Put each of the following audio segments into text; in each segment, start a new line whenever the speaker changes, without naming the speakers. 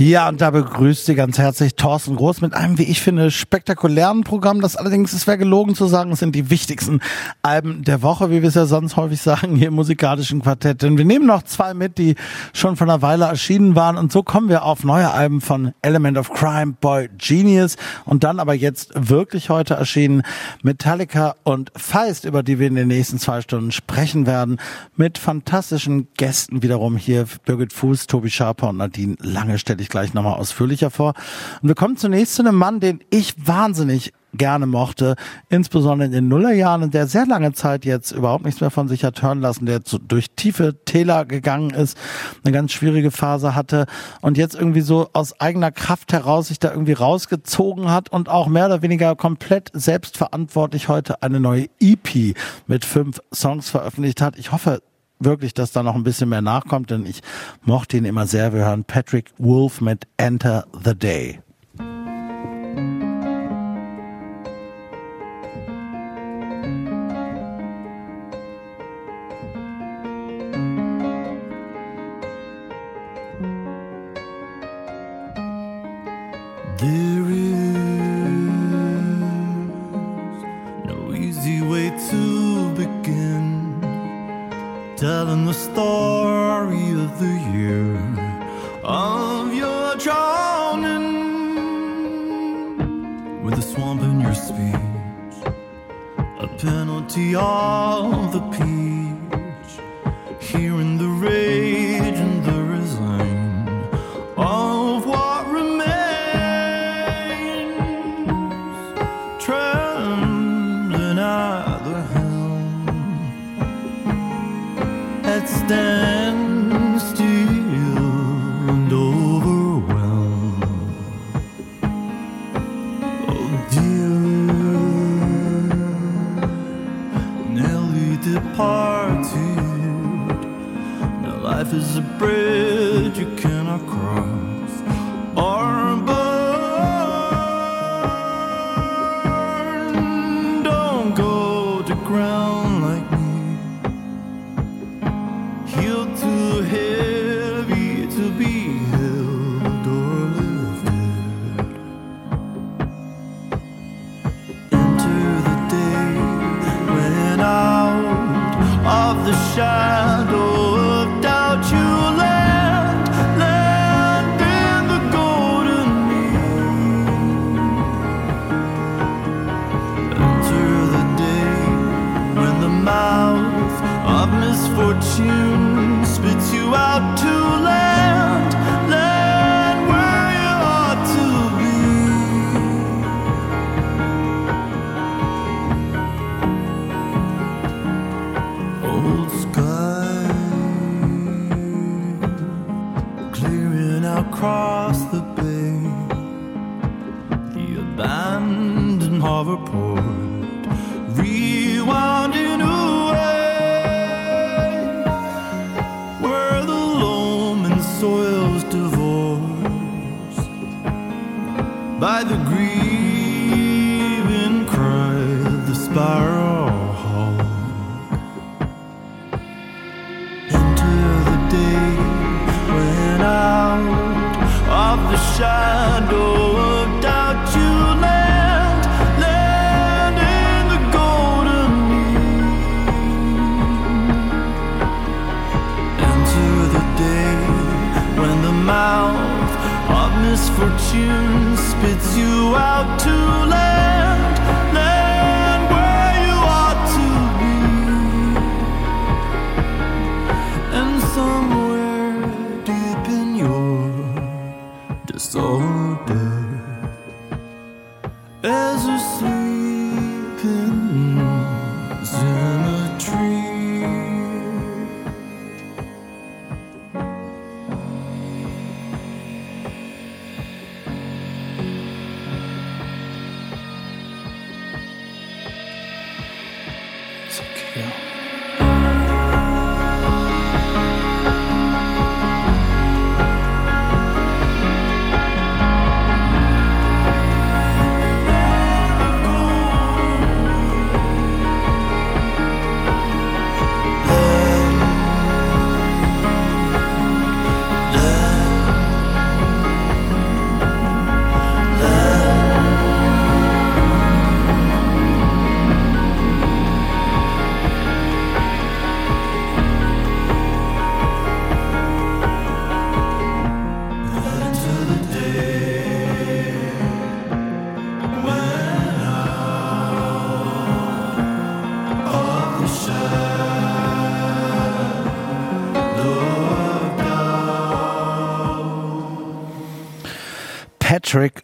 Ja, und da begrüßt Sie ganz herzlich Thorsten Groß mit einem, wie ich finde, spektakulären Programm. Das allerdings, es wäre gelogen zu sagen, es sind die wichtigsten Alben der Woche, wie wir es ja sonst häufig sagen, hier im musikalischen Quartett. Denn wir nehmen noch zwei mit, die schon vor einer Weile erschienen waren. Und so kommen wir auf neue Alben von Element of Crime, Boy Genius. Und dann aber jetzt wirklich heute erschienen Metallica und Feist, über die wir in den nächsten zwei Stunden sprechen werden. Mit fantastischen Gästen wiederum hier. Birgit Fuß, Tobi Schaper und Nadine Lange stelle ich ich gleich nochmal ausführlicher vor. Und wir kommen zunächst zu einem Mann, den ich wahnsinnig gerne mochte, insbesondere in den Nullerjahren, in der sehr lange Zeit jetzt überhaupt nichts mehr von sich hat hören lassen, der durch tiefe Täler gegangen ist, eine ganz schwierige Phase hatte und jetzt irgendwie so aus eigener Kraft heraus sich da irgendwie rausgezogen hat und auch mehr oder weniger komplett selbstverantwortlich heute eine neue EP mit fünf Songs veröffentlicht hat. Ich hoffe, wirklich, dass da noch ein bisschen mehr nachkommt, denn ich mochte ihn immer sehr. Wir hören Patrick Wolf mit Enter the Day. Telling the story of the year of your drowning with a swamp in your speech, a penalty of the peach, hearing the rage stand still and overwhelmed. Oh dear, departed. Now life is a bridge misfortune spits you out across misfortune spits you out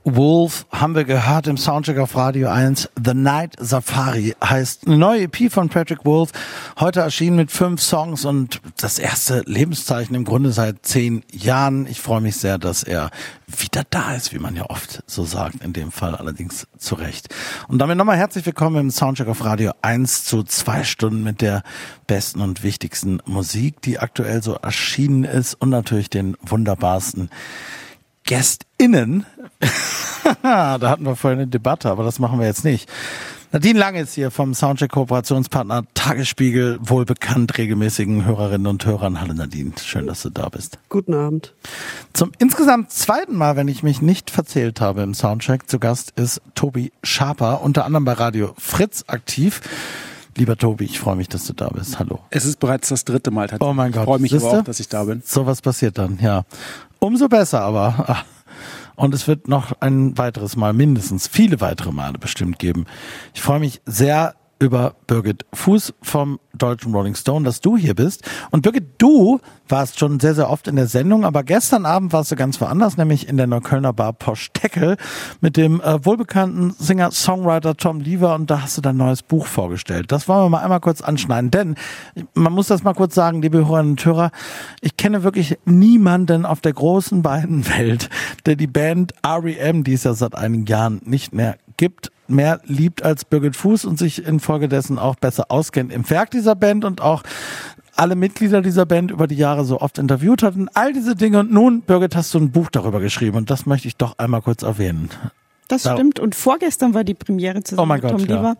Wolf haben wir gehört im Soundcheck auf Radio 1. The Night Safari heißt eine neue EP von Patrick Wolf. Heute erschienen mit fünf Songs und das erste Lebenszeichen im Grunde seit zehn Jahren. Ich freue mich sehr, dass er wieder da ist, wie man ja oft so sagt. In dem Fall allerdings zu Recht. Und damit nochmal herzlich willkommen im Soundcheck auf Radio 1 zu zwei Stunden mit der besten und wichtigsten Musik, die aktuell so erschienen ist und natürlich den wunderbarsten GästInnen. da hatten wir vorhin eine Debatte, aber das machen wir jetzt nicht. Nadine Lange ist hier vom Soundcheck Kooperationspartner Tagesspiegel, wohl bekannt regelmäßigen Hörerinnen und Hörern. Hallo Nadine, schön, dass du da bist.
Guten Abend.
Zum insgesamt zweiten Mal, wenn ich mich nicht verzählt habe im Soundcheck, zu Gast ist Tobi Schaper, unter anderem bei Radio Fritz aktiv. Lieber Tobi, ich freue mich, dass du da bist. Hallo.
Es ist bereits das dritte Mal
tatsächlich. Oh mein Gott.
Ich freue mich Siehste? aber auch, dass ich da bin.
So was passiert dann, ja. Umso besser aber. Ah. Und es wird noch ein weiteres Mal, mindestens viele weitere Male bestimmt geben. Ich freue mich sehr über Birgit Fuß vom deutschen Rolling Stone, dass du hier bist. Und Birgit, du warst schon sehr, sehr oft in der Sendung, aber gestern Abend warst du ganz woanders, nämlich in der Neuköllner Bar Posch Teckel mit dem äh, wohlbekannten Singer-Songwriter Tom Lever und da hast du dein neues Buch vorgestellt. Das wollen wir mal einmal kurz anschneiden, denn man muss das mal kurz sagen, liebe Hörerinnen und Hörer, ich kenne wirklich niemanden auf der großen weiten Welt, der die Band REM, die es ja seit einigen Jahren nicht mehr gibt, mehr liebt als Birgit Fuß und sich infolgedessen auch besser auskennt im Werk dieser Band und auch alle Mitglieder dieser Band über die Jahre so oft interviewt hat und all diese Dinge. Und nun, Birgit, hast du ein Buch darüber geschrieben und das möchte ich doch einmal kurz erwähnen.
Das stimmt. Und vorgestern war die Premiere zusammen oh mit Tom ja. Lieber.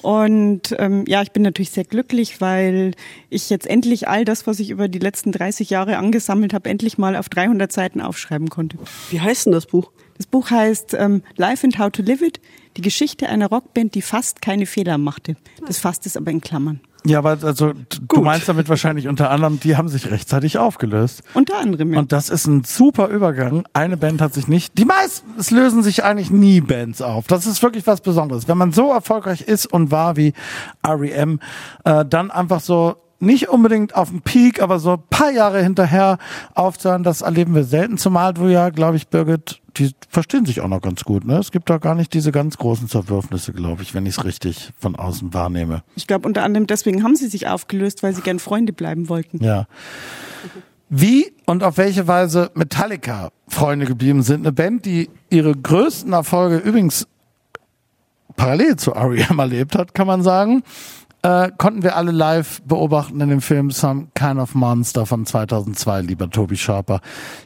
Und ähm, ja, ich bin natürlich sehr glücklich, weil ich jetzt endlich all das, was ich über die letzten 30 Jahre angesammelt habe, endlich mal auf 300 Seiten aufschreiben konnte.
Wie heißt denn das Buch?
Das Buch heißt ähm, Life and How to Live It, die Geschichte einer Rockband, die fast keine Fehler machte. Das fasst es aber in Klammern.
Ja, aber also du meinst damit wahrscheinlich unter anderem, die haben sich rechtzeitig aufgelöst.
Unter anderem,
ja. Und das ist ein super Übergang. Eine Band hat sich nicht, die meisten, es lösen sich eigentlich nie Bands auf. Das ist wirklich was Besonderes. Wenn man so erfolgreich ist und war wie REM, äh, dann einfach so nicht unbedingt auf dem Peak, aber so ein paar Jahre hinterher aufzuhören, das erleben wir selten. Zumal du ja, glaube ich, Birgit, die verstehen sich auch noch ganz gut. Ne? Es gibt da gar nicht diese ganz großen Zerwürfnisse, glaube ich, wenn ich es richtig von außen wahrnehme.
Ich glaube, unter anderem deswegen haben sie sich aufgelöst, weil sie gern Freunde bleiben wollten.
Ja. Wie und auf welche Weise Metallica Freunde geblieben sind. Eine Band, die ihre größten Erfolge übrigens parallel zu R.E.M. erlebt hat, kann man sagen äh, konnten wir alle live beobachten in dem Film Some Kind of Monster von 2002, lieber Toby Sharper.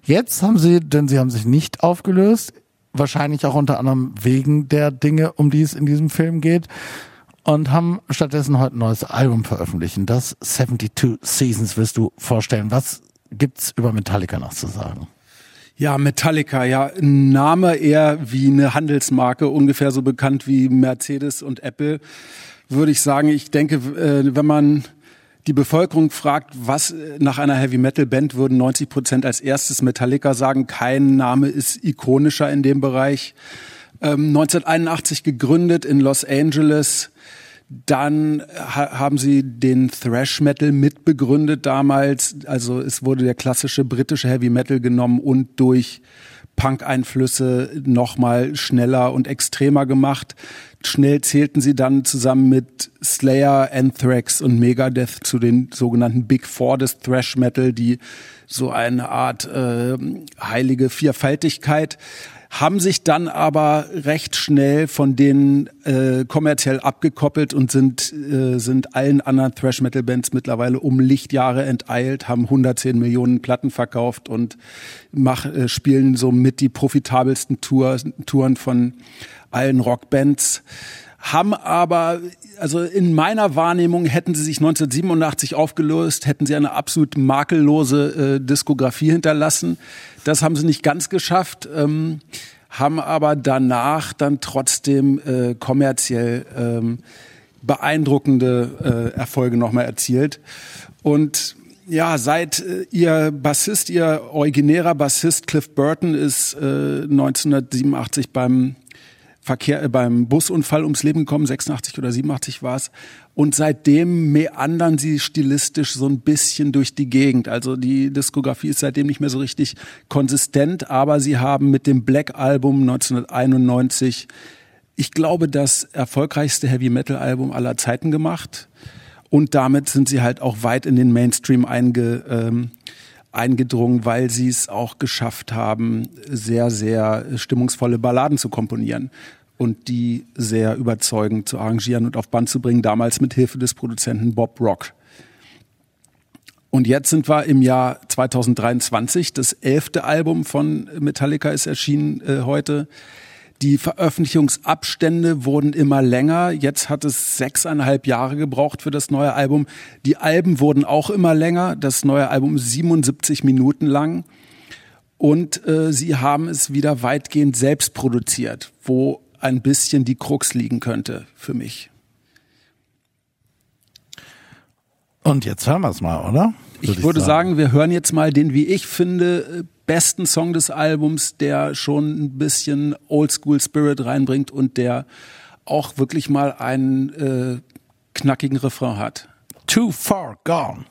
Jetzt haben sie, denn sie haben sich nicht aufgelöst, wahrscheinlich auch unter anderem wegen der Dinge, um die es in diesem Film geht, und haben stattdessen heute ein neues Album veröffentlichen. Das 72 Seasons wirst du vorstellen. Was gibt's über Metallica noch zu sagen?
Ja, Metallica, ja, ein Name eher wie eine Handelsmarke, ungefähr so bekannt wie Mercedes und Apple würde ich sagen, ich denke, äh, wenn man die Bevölkerung fragt, was äh, nach einer Heavy Metal Band würden 90 Prozent als erstes Metallica sagen. Kein Name ist ikonischer in dem Bereich. 1981 ähm, gegründet in Los Angeles. Dann haben sie den Thrash Metal mitbegründet damals. Also es wurde der klassische britische Heavy Metal genommen und durch Punk-Einflüsse nochmal schneller und extremer gemacht. Schnell zählten sie dann zusammen mit Slayer, Anthrax und Megadeth zu den sogenannten Big Four des Thrash Metal, die so eine Art äh, heilige Vierfaltigkeit. Haben sich dann aber recht schnell von denen äh, kommerziell abgekoppelt und sind, äh, sind allen anderen Thrash Metal Bands mittlerweile um Lichtjahre enteilt, haben 110 Millionen Platten verkauft und mach, äh, spielen somit die profitabelsten Tour, Touren von allen Rockbands haben aber, also in meiner Wahrnehmung hätten sie sich 1987 aufgelöst, hätten sie eine absolut makellose äh, Diskografie hinterlassen. Das haben sie nicht ganz geschafft, ähm, haben aber danach dann trotzdem äh, kommerziell ähm, beeindruckende äh, Erfolge nochmal erzielt. Und ja, seit äh, ihr Bassist, ihr originärer Bassist Cliff Burton ist äh, 1987 beim Verkehr, äh, beim Busunfall ums Leben gekommen, 86 oder 87 war es. Und seitdem meandern sie stilistisch so ein bisschen durch die Gegend. Also die Diskografie ist seitdem nicht mehr so richtig konsistent, aber sie haben mit dem Black Album 1991, ich glaube, das erfolgreichste Heavy Metal Album aller Zeiten gemacht. Und damit sind sie halt auch weit in den Mainstream einge, ähm, eingedrungen, weil sie es auch geschafft haben, sehr, sehr stimmungsvolle Balladen zu komponieren und die sehr überzeugend zu arrangieren und auf Band zu bringen, damals mit Hilfe des Produzenten Bob Rock. Und jetzt sind wir im Jahr 2023. Das elfte Album von Metallica ist erschienen äh, heute. Die Veröffentlichungsabstände wurden immer länger. Jetzt hat es sechseinhalb Jahre gebraucht für das neue Album. Die Alben wurden auch immer länger. Das neue Album 77 Minuten lang. Und äh, sie haben es wieder weitgehend selbst produziert, wo ein bisschen die Krux liegen könnte für mich.
Und jetzt hören wir es mal, oder?
Würde ich würde sagen. sagen, wir hören jetzt mal den, wie ich finde, besten Song des Albums, der schon ein bisschen Oldschool Spirit reinbringt und der auch wirklich mal einen äh, knackigen Refrain hat.
Too far gone.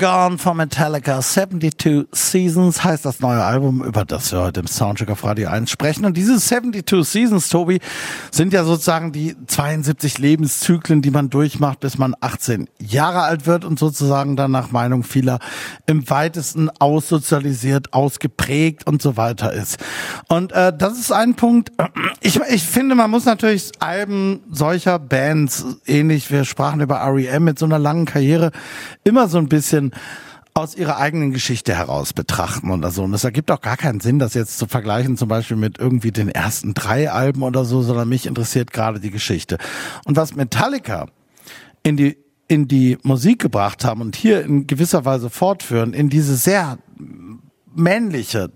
Gone von Metallica 72 Seasons heißt das neue Album, über das wir heute im Soundcheck auf Radio 1 sprechen. Und diese 72 Seasons, Tobi, sind ja sozusagen die 72 Lebenszyklen, die man durchmacht, bis man 18 Jahre alt wird und sozusagen dann nach Meinung vieler im weitesten aussozialisiert, ausgeprägt und so weiter ist. Und äh, das ist ein Punkt. Ich, ich finde, man muss natürlich Alben solcher Bands, ähnlich, wir sprachen über REM mit so einer langen Karriere, immer so ein bisschen aus ihrer eigenen Geschichte heraus betrachten oder so. Und es ergibt auch gar keinen Sinn, das jetzt zu vergleichen, zum Beispiel mit irgendwie den ersten drei Alben oder so, sondern mich interessiert gerade die Geschichte. Und was Metallica in die in die Musik gebracht haben und hier in gewisser Weise fortführen, in diese sehr männliche,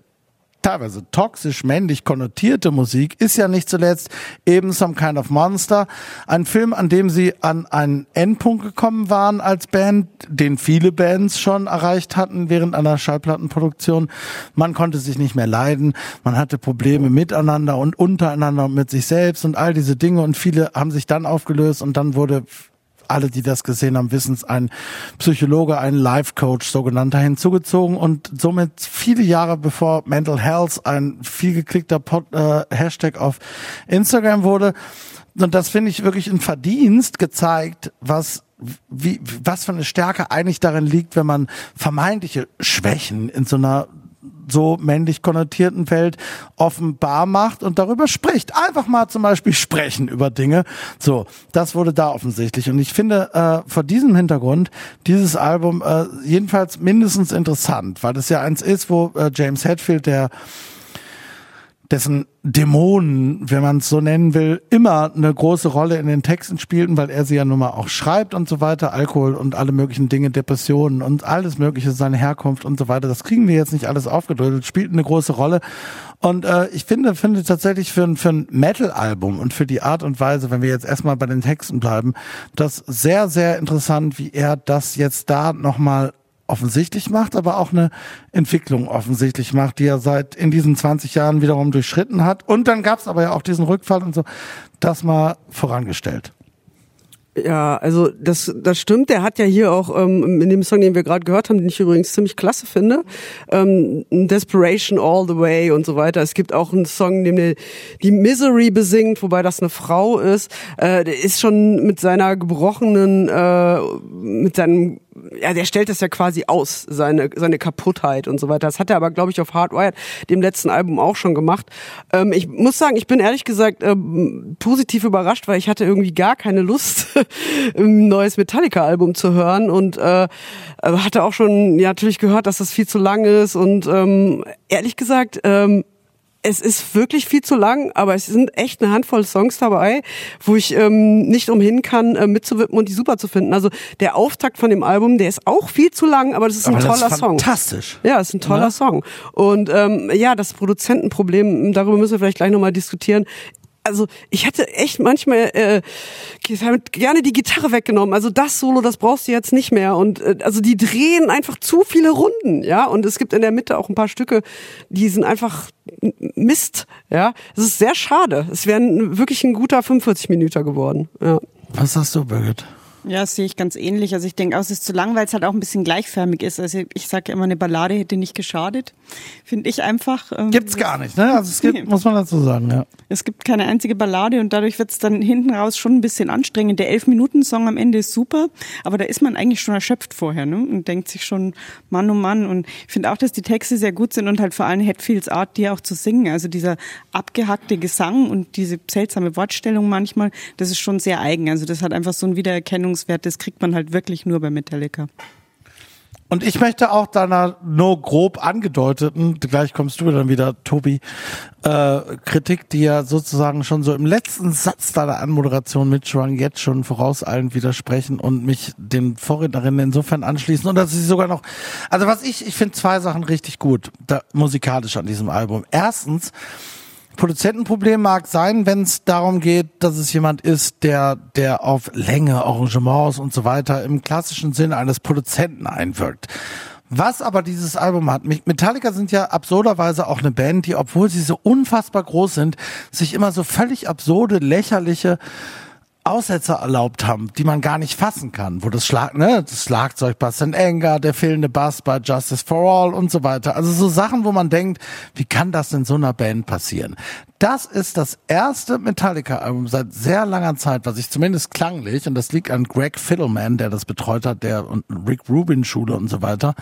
teilweise toxisch männlich konnotierte Musik ist ja nicht zuletzt eben Some Kind of Monster, ein Film, an dem sie an einen Endpunkt gekommen waren als Band, den viele Bands schon erreicht hatten während einer Schallplattenproduktion. Man konnte sich nicht mehr leiden, man hatte Probleme miteinander und untereinander und mit sich selbst und all diese Dinge. Und viele haben sich dann aufgelöst und dann wurde alle, die das gesehen haben, wissen es, ein Psychologe, ein Life-Coach sogenannter hinzugezogen und somit viele Jahre bevor Mental Health ein viel Pod, äh, Hashtag auf Instagram wurde. Und das finde ich wirklich ein Verdienst gezeigt, was wie, was für eine Stärke eigentlich darin liegt, wenn man vermeintliche Schwächen in so einer so männlich konnotierten Welt offenbar macht und darüber spricht. Einfach mal zum Beispiel sprechen über Dinge. So, das wurde da offensichtlich. Und ich finde äh, vor diesem Hintergrund dieses Album äh, jedenfalls mindestens interessant, weil es ja eins ist, wo äh, James Hetfield, der dessen Dämonen, wenn man es so nennen will, immer eine große Rolle in den Texten spielten, weil er sie ja nun mal auch schreibt und so weiter, Alkohol und alle möglichen Dinge, Depressionen und alles mögliche, seine Herkunft und so weiter, das kriegen wir jetzt nicht alles aufgedröselt, spielt eine große Rolle. Und äh, ich finde, finde tatsächlich für, ein für ein Metal-Album und für die Art und Weise, wenn wir jetzt erstmal bei den Texten bleiben, das sehr, sehr interessant, wie er das jetzt da nochmal offensichtlich macht, aber auch eine Entwicklung offensichtlich macht, die er seit in diesen 20 Jahren wiederum durchschritten hat. Und dann gab es aber ja auch diesen Rückfall und so. Das mal vorangestellt.
Ja, also das, das stimmt. Der hat ja hier auch ähm, in dem Song, den wir gerade gehört haben, den ich übrigens ziemlich klasse finde, ähm, Desperation All the Way und so weiter. Es gibt auch einen Song, dem der die Misery besingt, wobei das eine Frau ist. Äh, der ist schon mit seiner gebrochenen, äh, mit seinem ja, der stellt das ja quasi aus, seine, seine Kaputtheit und so weiter. Das hat er aber, glaube ich, auf Hardwired, dem letzten Album, auch schon gemacht. Ähm, ich muss sagen, ich bin ehrlich gesagt ähm, positiv überrascht, weil ich hatte irgendwie gar keine Lust, ein neues Metallica-Album zu hören und äh, hatte auch schon ja, natürlich gehört, dass das viel zu lang ist und ähm, ehrlich gesagt, ähm, es ist wirklich viel zu lang, aber es sind echt eine Handvoll Songs dabei, wo ich ähm, nicht umhin kann, äh, mitzuwippen und die super zu finden. Also der Auftakt von dem Album, der ist auch viel zu lang, aber das ist ein aber toller
ist
Song.
Fantastisch.
Ja, ist ein toller ja. Song. Und ähm, ja, das Produzentenproblem, darüber müssen wir vielleicht gleich nochmal diskutieren, also ich hätte echt manchmal äh, gerne die Gitarre weggenommen. Also das Solo, das brauchst du jetzt nicht mehr. Und äh, also die drehen einfach zu viele Runden, ja. Und es gibt in der Mitte auch ein paar Stücke, die sind einfach Mist, ja. Es ist sehr schade. Es wäre wirklich ein guter 45 Minuten geworden. Ja.
Was sagst du, Birgit?
Ja, das sehe ich ganz ähnlich. Also ich denke auch, es ist zu lang, weil es halt auch ein bisschen gleichförmig ist. Also ich sage ja immer, eine Ballade hätte nicht geschadet. Finde ich einfach.
Ähm, Gibt's gar nicht, ne? Also es gibt, muss man dazu sagen, ja.
Es gibt keine einzige Ballade und dadurch wird's dann hinten raus schon ein bisschen anstrengend. Der Elf-Minuten-Song am Ende ist super, aber da ist man eigentlich schon erschöpft vorher, ne? Und denkt sich schon, Mann, oh Mann. Und ich finde auch, dass die Texte sehr gut sind und halt vor allem Hetfields Art, die auch zu singen. Also dieser abgehackte Gesang und diese seltsame Wortstellung manchmal, das ist schon sehr eigen. Also das hat einfach so ein Wiedererkennung Erkennungswert, das kriegt man halt wirklich nur bei Metallica.
Und ich möchte auch deiner nur grob angedeuteten, gleich kommst du dann wieder, Tobi, äh, Kritik, die ja sozusagen schon so im letzten Satz deiner Anmoderation mitschwang, jetzt schon vorauseilend widersprechen und mich den Vorrednerinnen insofern anschließen und dass sie sogar noch, also was ich, ich finde zwei Sachen richtig gut, da, musikalisch an diesem Album. Erstens, Produzentenproblem mag sein, wenn es darum geht, dass es jemand ist, der, der auf Länge, Arrangements und so weiter im klassischen Sinne eines Produzenten einwirkt. Was aber dieses Album hat, Metallica sind ja absurderweise auch eine Band, die, obwohl sie so unfassbar groß sind, sich immer so völlig absurde, lächerliche Aussetzer erlaubt haben, die man gar nicht fassen kann, wo das Schlag, ne, das Schlagzeug bei St. Anger, der fehlende Bass bei Justice for All und so weiter. Also so Sachen, wo man denkt, wie kann das in so einer Band passieren? Das ist das erste Metallica-Album seit sehr langer Zeit, was ich zumindest klanglich, und das liegt an Greg Fiddleman, der das betreut hat, der und Rick Rubin Schule und so weiter,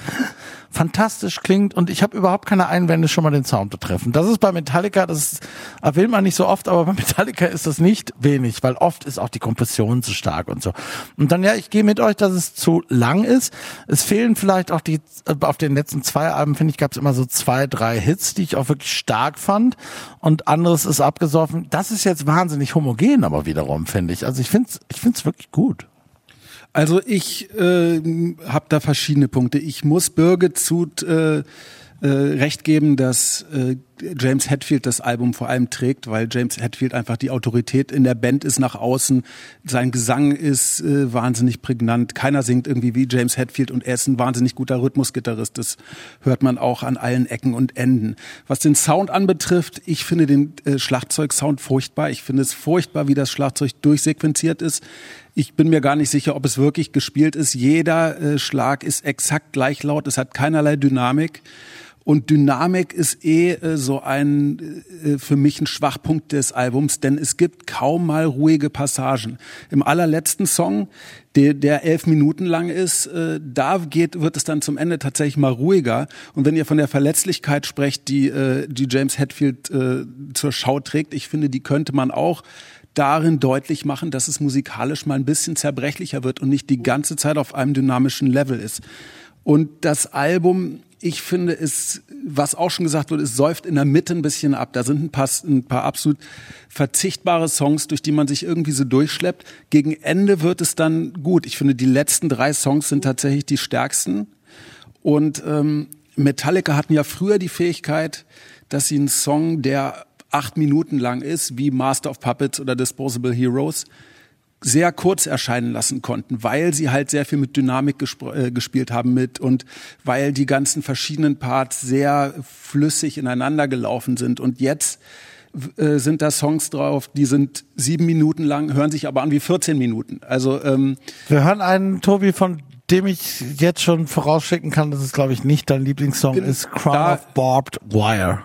fantastisch klingt und ich habe überhaupt keine Einwände schon mal den Sound betreffen. Das ist bei Metallica, das erwähnt man nicht so oft, aber bei Metallica ist das nicht wenig, weil oft ist auch die Kompression zu stark und so. Und dann ja, ich gehe mit euch, dass es zu lang ist. Es fehlen vielleicht auch die, äh, auf den letzten zwei Alben, finde ich, gab es immer so zwei, drei Hits, die ich auch wirklich stark fand und anderes ist abgesoffen. Das ist jetzt wahnsinnig homogen, aber wiederum, finde ich. Also ich finde es ich find's wirklich gut.
Also ich äh, habe da verschiedene Punkte. Ich muss Birgit zu äh, äh, recht geben, dass äh, James Hetfield das Album vor allem trägt, weil James Hetfield einfach die Autorität in der Band ist nach außen. Sein Gesang ist äh, wahnsinnig prägnant. Keiner singt irgendwie wie James Hetfield und er ist ein wahnsinnig guter Rhythmusgitarrist. Das hört man auch an allen Ecken und Enden. Was den Sound anbetrifft, ich finde den äh, Schlagzeugsound furchtbar. Ich finde es furchtbar, wie das Schlagzeug durchsequenziert ist. Ich bin mir gar nicht sicher, ob es wirklich gespielt ist. Jeder äh, Schlag ist exakt gleich laut. Es hat keinerlei Dynamik. Und Dynamik ist eh äh, so ein äh, für mich ein Schwachpunkt des Albums, denn es gibt kaum mal ruhige Passagen. Im allerletzten Song, der, der elf Minuten lang ist, äh, da geht, wird es dann zum Ende tatsächlich mal ruhiger. Und wenn ihr von der Verletzlichkeit sprecht, die, äh, die James Hetfield äh, zur Schau trägt, ich finde, die könnte man auch darin deutlich machen, dass es musikalisch mal ein bisschen zerbrechlicher wird und nicht die ganze Zeit auf einem dynamischen Level ist. Und das Album ich finde es, was auch schon gesagt wurde, es säuft in der Mitte ein bisschen ab. Da sind ein paar, ein paar absolut verzichtbare Songs, durch die man sich irgendwie so durchschleppt. Gegen Ende wird es dann gut. Ich finde, die letzten drei Songs sind tatsächlich die stärksten. Und ähm, Metallica hatten ja früher die Fähigkeit, dass sie einen Song, der acht Minuten lang ist, wie Master of Puppets oder Disposable Heroes, sehr kurz erscheinen lassen konnten, weil sie halt sehr viel mit Dynamik äh, gespielt haben mit und weil die ganzen verschiedenen Parts sehr flüssig ineinander gelaufen sind. Und jetzt äh, sind da Songs drauf, die sind sieben Minuten lang, hören sich aber an wie 14 Minuten. Also ähm,
wir hören einen Tobi von dem ich jetzt schon vorausschicken kann, dass es glaube ich nicht dein Lieblingssong ist, Crown of Barbed Wire.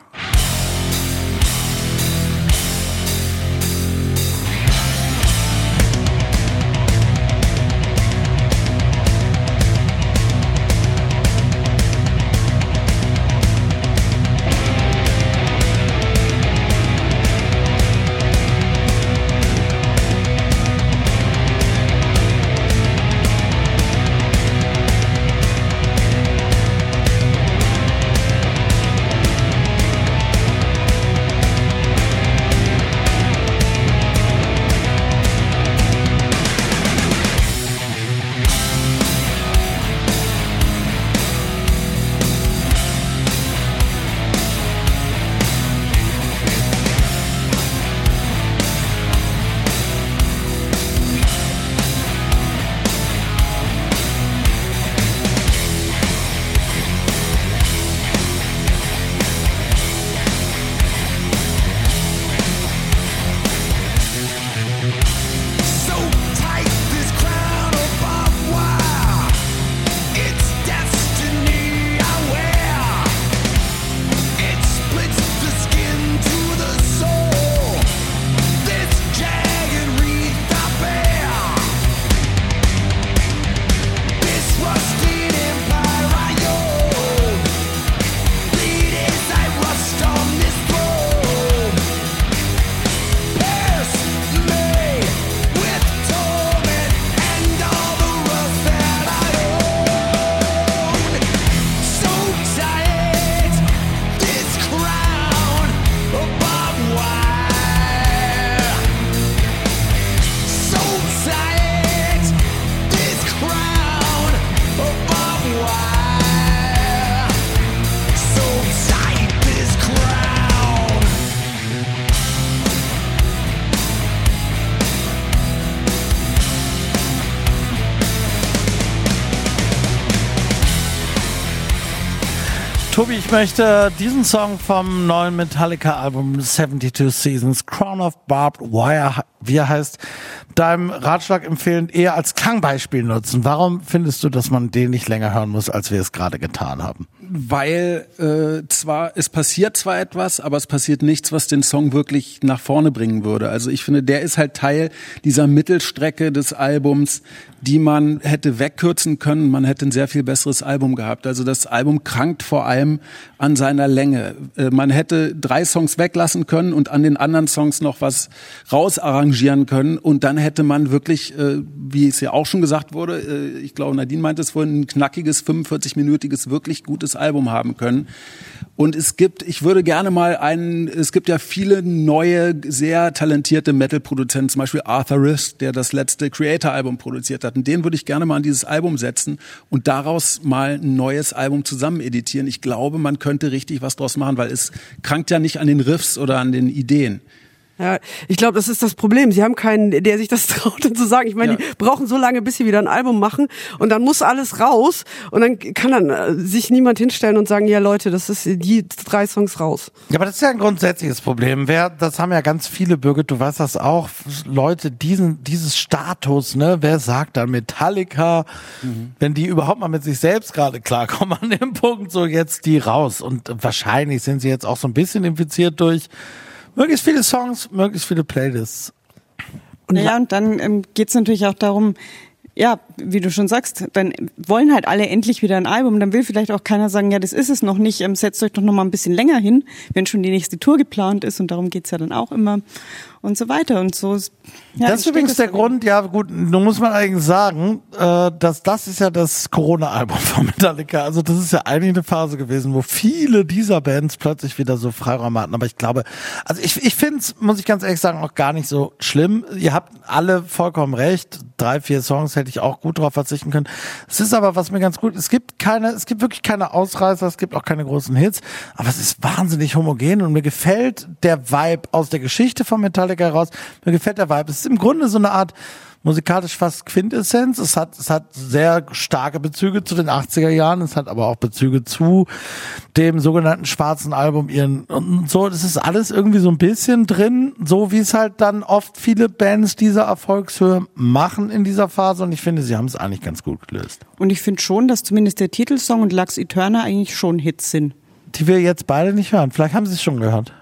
Ich möchte diesen Song vom neuen Metallica-Album 72 Seasons, Crown of Barbed Wire, wie er heißt, deinem Ratschlag empfehlen, eher als Klangbeispiel nutzen. Warum findest du, dass man den nicht länger hören muss, als wir es gerade getan haben?
Weil äh, zwar, es passiert zwar etwas, aber es passiert nichts, was den Song wirklich nach vorne bringen würde. Also ich finde, der ist halt Teil dieser Mittelstrecke des Albums, die man hätte wegkürzen können. Man hätte ein sehr viel besseres Album gehabt. Also das Album krankt vor allem an seiner Länge. Äh, man hätte drei Songs weglassen können und an den anderen Songs noch was rausarrangieren können. Und dann hätte man wirklich, äh, wie es ja auch schon gesagt wurde, äh, ich glaube, Nadine meinte es vorhin, ein knackiges, 45-minütiges, wirklich gutes Album haben können. Und es gibt, ich würde gerne mal einen, es gibt ja viele neue, sehr talentierte Metal-Produzenten, zum Beispiel Arthur Risk, der das letzte Creator-Album produziert hat. Und den würde ich gerne mal an dieses Album setzen und daraus mal ein neues Album zusammen editieren. Ich glaube, man könnte richtig was draus machen, weil es krankt ja nicht an den Riffs oder an den Ideen.
Ja, ich glaube, das ist das Problem. Sie haben keinen, der sich das traut, zu sagen. Ich meine, ja. die brauchen so lange, bis sie wieder ein Album machen und dann muss alles raus und dann kann dann äh, sich niemand hinstellen und sagen, ja Leute, das ist die drei Songs raus.
Ja, aber das ist ja ein grundsätzliches Problem. Wer, das haben ja ganz viele Bürger, du weißt das auch, Leute, diesen, dieses Status, ne, wer sagt dann Metallica, mhm. wenn die überhaupt mal mit sich selbst gerade klarkommen an dem Punkt, so jetzt die raus und wahrscheinlich sind sie jetzt auch so ein bisschen infiziert durch möglichst viele Songs, möglichst viele Playlists.
Und ja, und dann ähm, geht es natürlich auch darum, ja, wie du schon sagst, dann wollen halt alle endlich wieder ein Album. Dann will vielleicht auch keiner sagen, ja, das ist es noch nicht, ähm, setzt euch doch noch mal ein bisschen länger hin, wenn schon die nächste Tour geplant ist und darum geht's ja dann auch immer und so weiter und so.
Ja, das ist übrigens der Grund, ja gut, nun muss man eigentlich sagen, äh, dass das ist ja das Corona-Album von Metallica. Also das ist ja eigentlich eine Phase gewesen, wo viele dieser Bands plötzlich wieder so Freiraum hatten. Aber ich glaube, also ich, ich finde es, muss ich ganz ehrlich sagen, auch gar nicht so schlimm. Ihr habt alle vollkommen recht. Drei, vier Songs hätte ich auch gut drauf verzichten können. Es ist aber, was mir ganz gut, es gibt keine, es gibt wirklich keine Ausreißer, es gibt auch keine großen Hits, aber es ist wahnsinnig homogen und mir gefällt der Vibe aus der Geschichte von Metallica Metallica raus. Mir gefällt der Vibe. Es ist im Grunde so eine Art musikalisch fast Quintessenz. Es hat, es hat sehr starke Bezüge zu den 80er Jahren. Es hat aber auch Bezüge zu dem sogenannten schwarzen Album ihren, und so. Das ist alles irgendwie so ein bisschen drin, so wie es halt dann oft viele Bands dieser Erfolgshöhe machen in dieser Phase. Und ich finde, sie haben es eigentlich ganz gut gelöst.
Und ich finde schon, dass zumindest der Titelsong und Lux Eterna eigentlich schon Hits sind.
Die wir jetzt beide nicht hören. Vielleicht haben sie es schon gehört.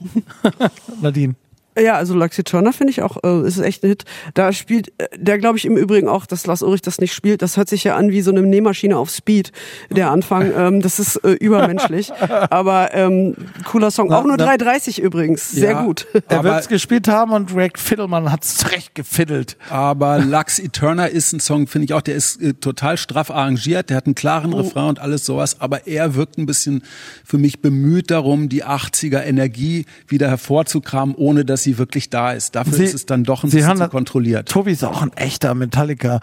Nadine.
Ja, also Luxy Turner finde ich auch, äh, ist echt ein Hit. Da spielt, äh, der glaube ich im Übrigen auch, dass Lars Ulrich das nicht spielt. Das hört sich ja an wie so eine Nähmaschine auf Speed, der Anfang. Ähm, das ist äh, übermenschlich. Aber ähm, cooler Song. Auch nur 3,30 übrigens. Sehr ja, gut.
Er wird es gespielt haben und Rick Fiddleman hat es zurecht gefiddelt.
Aber Lux Eterna ist ein Song, finde ich auch, der ist äh, total straff arrangiert. Der hat einen klaren oh. Refrain und alles sowas. Aber er wirkt ein bisschen für mich bemüht darum, die 80er Energie wieder hervorzukramen, ohne dass sie wirklich da ist. Dafür sie, ist es dann doch ein bisschen zu kontrolliert.
Tobi ist auch ein echter Metallica.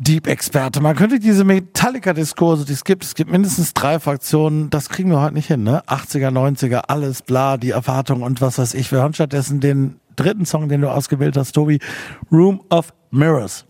Deep-Experte. Man könnte diese Metallica-Diskurse, die es gibt, es gibt mindestens drei Fraktionen, das kriegen wir heute nicht hin, ne? 80er, 90er, alles, bla, die Erwartung und was weiß ich. Wir hören stattdessen den dritten Song, den du ausgewählt hast, Tobi, Room of Mirrors.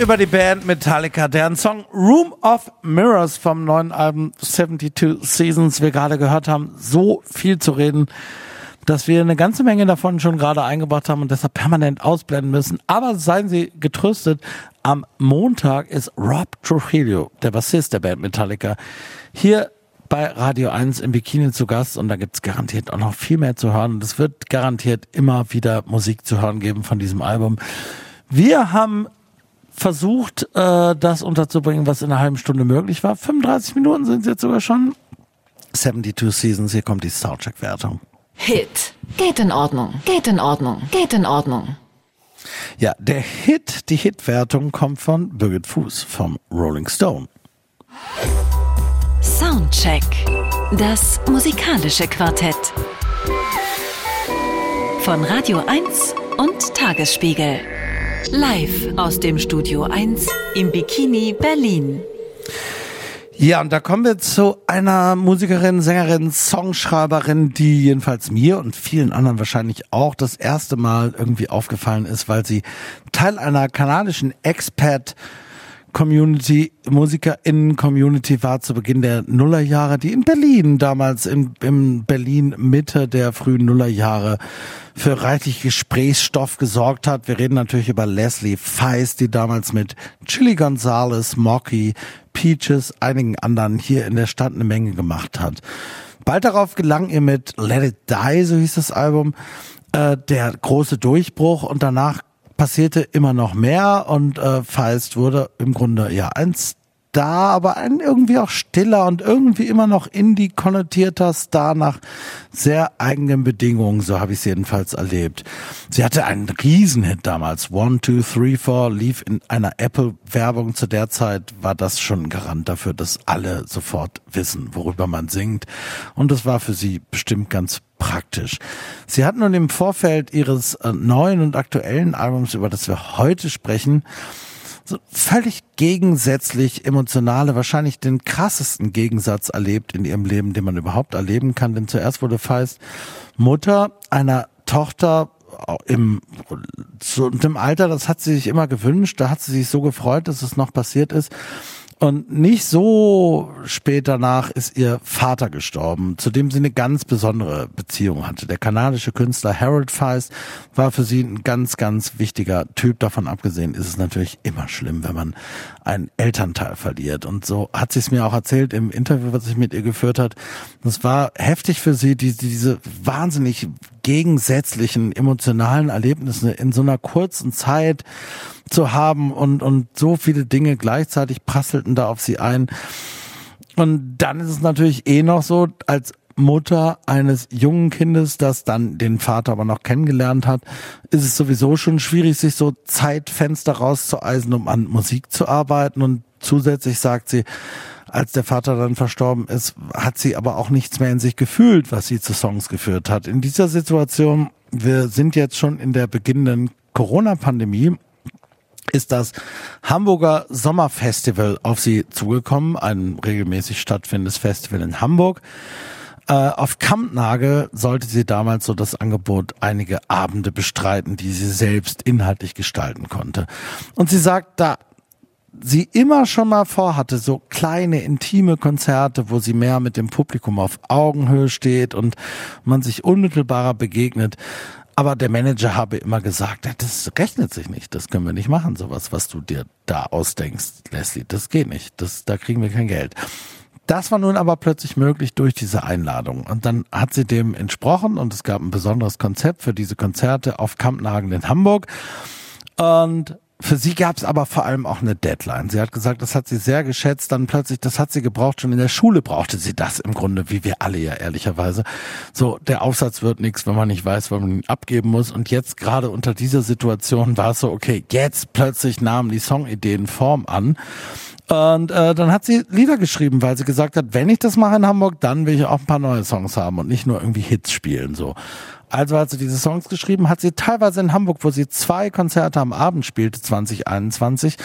Über die Band Metallica, deren Song Room of Mirrors vom neuen Album 72 Seasons wir gerade gehört haben, so viel zu reden, dass wir eine ganze Menge davon schon gerade eingebracht haben und deshalb permanent ausblenden müssen. Aber seien Sie getröstet, am Montag ist Rob Trujillo, der Bassist der Band Metallica, hier bei Radio 1 im Bikini zu Gast und da gibt's garantiert auch noch viel mehr zu hören und es wird garantiert immer wieder Musik zu hören geben von diesem Album. Wir haben versucht, äh, das unterzubringen, was in einer halben Stunde möglich war. 35 Minuten sind es jetzt sogar schon. 72 Seasons, hier kommt die Soundcheck-Wertung.
Hit. Geht in Ordnung. Geht in Ordnung. Geht in Ordnung.
Ja, der Hit, die Hitwertung kommt von Birgit Fuß vom Rolling Stone.
Soundcheck. Das musikalische Quartett. Von Radio 1 und Tagesspiegel. Live aus dem Studio 1 im Bikini Berlin.
Ja, und da kommen wir zu einer Musikerin, Sängerin, Songschreiberin, die jedenfalls mir und vielen anderen wahrscheinlich auch das erste Mal irgendwie aufgefallen ist, weil sie Teil einer kanadischen Expat Community, MusikerInnen-Community war zu Beginn der Nullerjahre, die in Berlin damals, in, in Berlin Mitte der frühen Nullerjahre für reichlich Gesprächsstoff gesorgt hat. Wir reden natürlich über Leslie Feist, die damals mit Chili Gonzalez, Mocky, Peaches, einigen anderen hier in der Stadt eine Menge gemacht hat. Bald darauf gelang ihr mit Let It Die, so hieß das Album, äh, der große Durchbruch und danach passierte immer noch mehr und äh, Feist wurde im Grunde ja ein Star, aber ein irgendwie auch stiller und irgendwie immer noch indie konnotierter Star nach sehr eigenen Bedingungen, so habe ich es jedenfalls erlebt. Sie hatte einen Riesenhit damals, One, Two, Three, Four, lief in einer Apple-Werbung zu der Zeit, war das schon ein Garant dafür, dass alle sofort wissen, worüber man singt. Und das war für sie bestimmt ganz praktisch. Sie hat nun im Vorfeld ihres äh, neuen und aktuellen Albums, über das wir heute sprechen, so völlig gegensätzlich emotionale, wahrscheinlich den krassesten Gegensatz erlebt in ihrem Leben, den man überhaupt erleben kann. Denn zuerst wurde Feist Mutter einer Tochter im, so, im Alter, das hat sie sich immer gewünscht, da hat sie sich so gefreut, dass es noch passiert ist. Und nicht so spät danach ist ihr Vater gestorben, zu dem sie eine ganz besondere Beziehung hatte. Der kanadische Künstler Harold Feist war für sie ein ganz, ganz wichtiger Typ. Davon abgesehen ist es natürlich immer schlimm, wenn man einen Elternteil verliert. Und so hat sie es mir auch erzählt im Interview, was ich mit ihr geführt hat. Das war heftig für sie, die, diese wahnsinnig gegensätzlichen emotionalen Erlebnisse in so einer kurzen Zeit zu haben und, und so viele Dinge gleichzeitig prasselten da auf sie ein. Und dann ist es natürlich eh noch so, als Mutter eines jungen Kindes, das dann den Vater aber noch kennengelernt hat, ist es sowieso schon schwierig, sich so Zeitfenster rauszueisen, um an Musik zu arbeiten. Und zusätzlich sagt sie, als der Vater dann verstorben ist, hat sie aber auch nichts mehr in sich gefühlt, was sie zu Songs geführt hat. In dieser Situation, wir sind jetzt schon in der beginnenden Corona-Pandemie ist das Hamburger Sommerfestival auf sie zugekommen, ein regelmäßig stattfindendes Festival in Hamburg. Äh, auf Kampnagel sollte sie damals so das Angebot einige Abende bestreiten, die sie selbst inhaltlich gestalten konnte. Und sie sagt, da sie immer schon mal vorhatte, so kleine, intime Konzerte, wo sie mehr mit dem Publikum auf Augenhöhe steht und man sich unmittelbarer begegnet, aber der Manager habe immer gesagt, das rechnet sich nicht, das können wir nicht machen, sowas, was du dir da ausdenkst, Leslie, das geht nicht, das, da kriegen wir kein Geld. Das war nun aber plötzlich möglich durch diese Einladung. Und dann hat sie dem entsprochen und es gab ein besonderes Konzept für diese Konzerte auf Kampnagel in Hamburg. Und für sie gab es aber vor allem auch eine Deadline. Sie hat gesagt, das hat sie sehr geschätzt. Dann plötzlich, das hat sie gebraucht. Schon in der Schule brauchte sie das im Grunde, wie wir alle ja ehrlicherweise. So, der Aufsatz wird nichts, wenn man nicht weiß, wann man ihn abgeben muss. Und jetzt gerade unter dieser Situation war es so, okay, jetzt plötzlich nahmen die Songideen Form an. Und äh, dann hat sie Lieder geschrieben, weil sie gesagt hat, wenn ich das mache in Hamburg, dann will ich auch ein paar neue Songs haben und nicht nur irgendwie Hits spielen. So. Also hat sie diese Songs geschrieben, hat sie teilweise in Hamburg, wo sie zwei Konzerte am Abend spielte, 2021,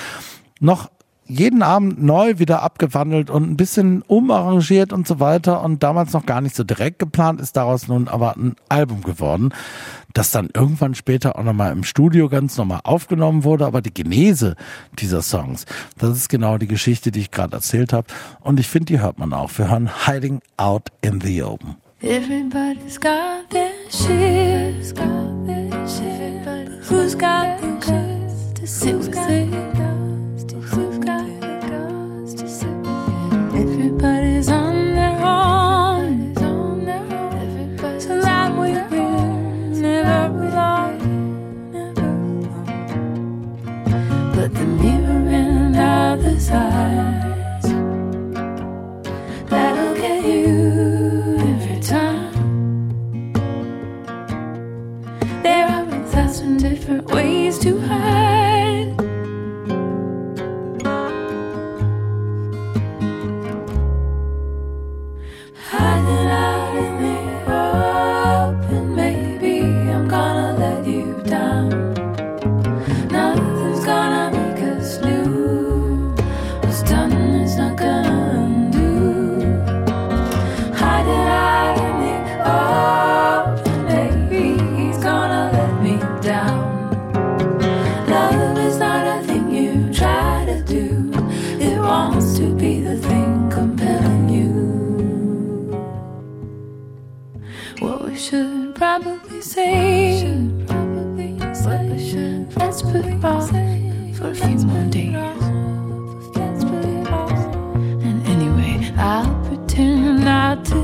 noch
jeden Abend neu wieder abgewandelt und ein bisschen umarrangiert und so weiter und damals noch gar nicht so direkt geplant, ist daraus nun aber ein Album geworden, das dann irgendwann später auch nochmal im Studio ganz normal aufgenommen wurde, aber die Genese dieser Songs, das ist genau die Geschichte, die ich gerade erzählt habe und ich finde, die hört man auch. Wir hören Hiding Out in the Open. Everybody's got their shit, got their shit, who's got the guts to sit with it? And other eyes that'll get you every time. There are a thousand different ways to hide. we should probably say. Probably should let's put it off for a few more days. And anyway, I'll pretend not to.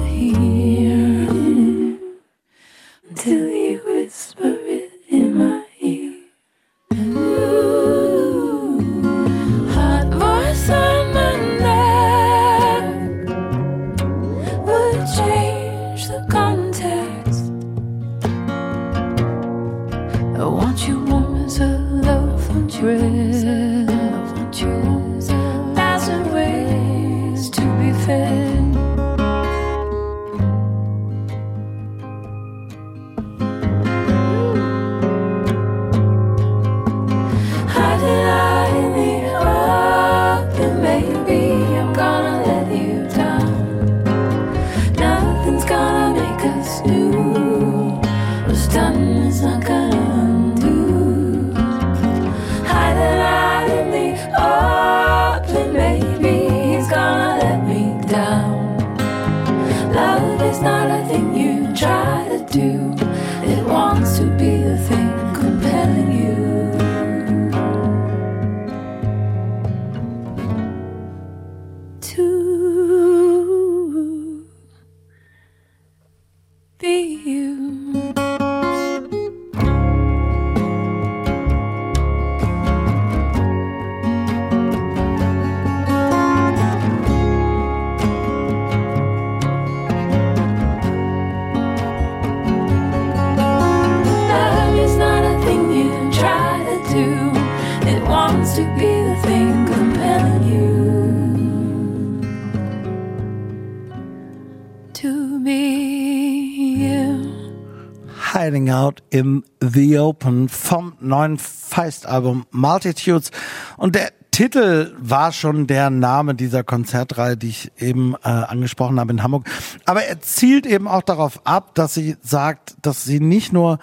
Out in the Open vom neuen Feist-Album Multitudes. Und der Titel war schon der Name dieser Konzertreihe, die ich eben äh, angesprochen habe in Hamburg. Aber er zielt eben auch darauf ab, dass sie sagt, dass sie nicht nur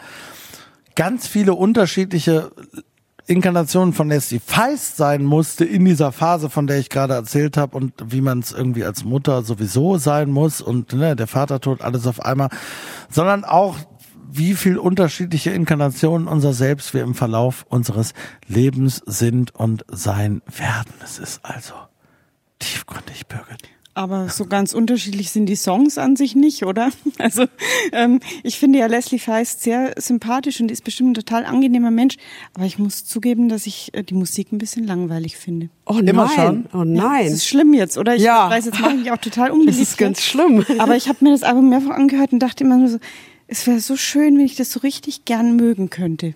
ganz viele unterschiedliche Inkarnationen von Leslie Feist sein musste in dieser Phase, von der ich gerade erzählt habe und wie man es irgendwie als Mutter sowieso sein muss und ne, der Vater tut alles auf einmal, sondern auch wie viel unterschiedliche Inkarnationen unser Selbst wir im Verlauf unseres Lebens sind und sein werden. Es ist also tiefgründig, Birgit.
Aber so ganz unterschiedlich sind die Songs an sich nicht, oder? Also ähm, ich finde ja Leslie Feist sehr sympathisch und ist bestimmt ein total angenehmer Mensch. Aber ich muss zugeben, dass ich äh, die Musik ein bisschen langweilig finde.
Oh Immer nein, schon? oh nein. Ja,
das ist schlimm jetzt, oder? Ich ja. weiß, jetzt mache ich mich auch total unbeliebt.
Das ist ganz schlimm.
Aber ich habe mir das Album mehrfach angehört und dachte immer nur so, es wäre so schön, wenn ich das so richtig gern mögen könnte.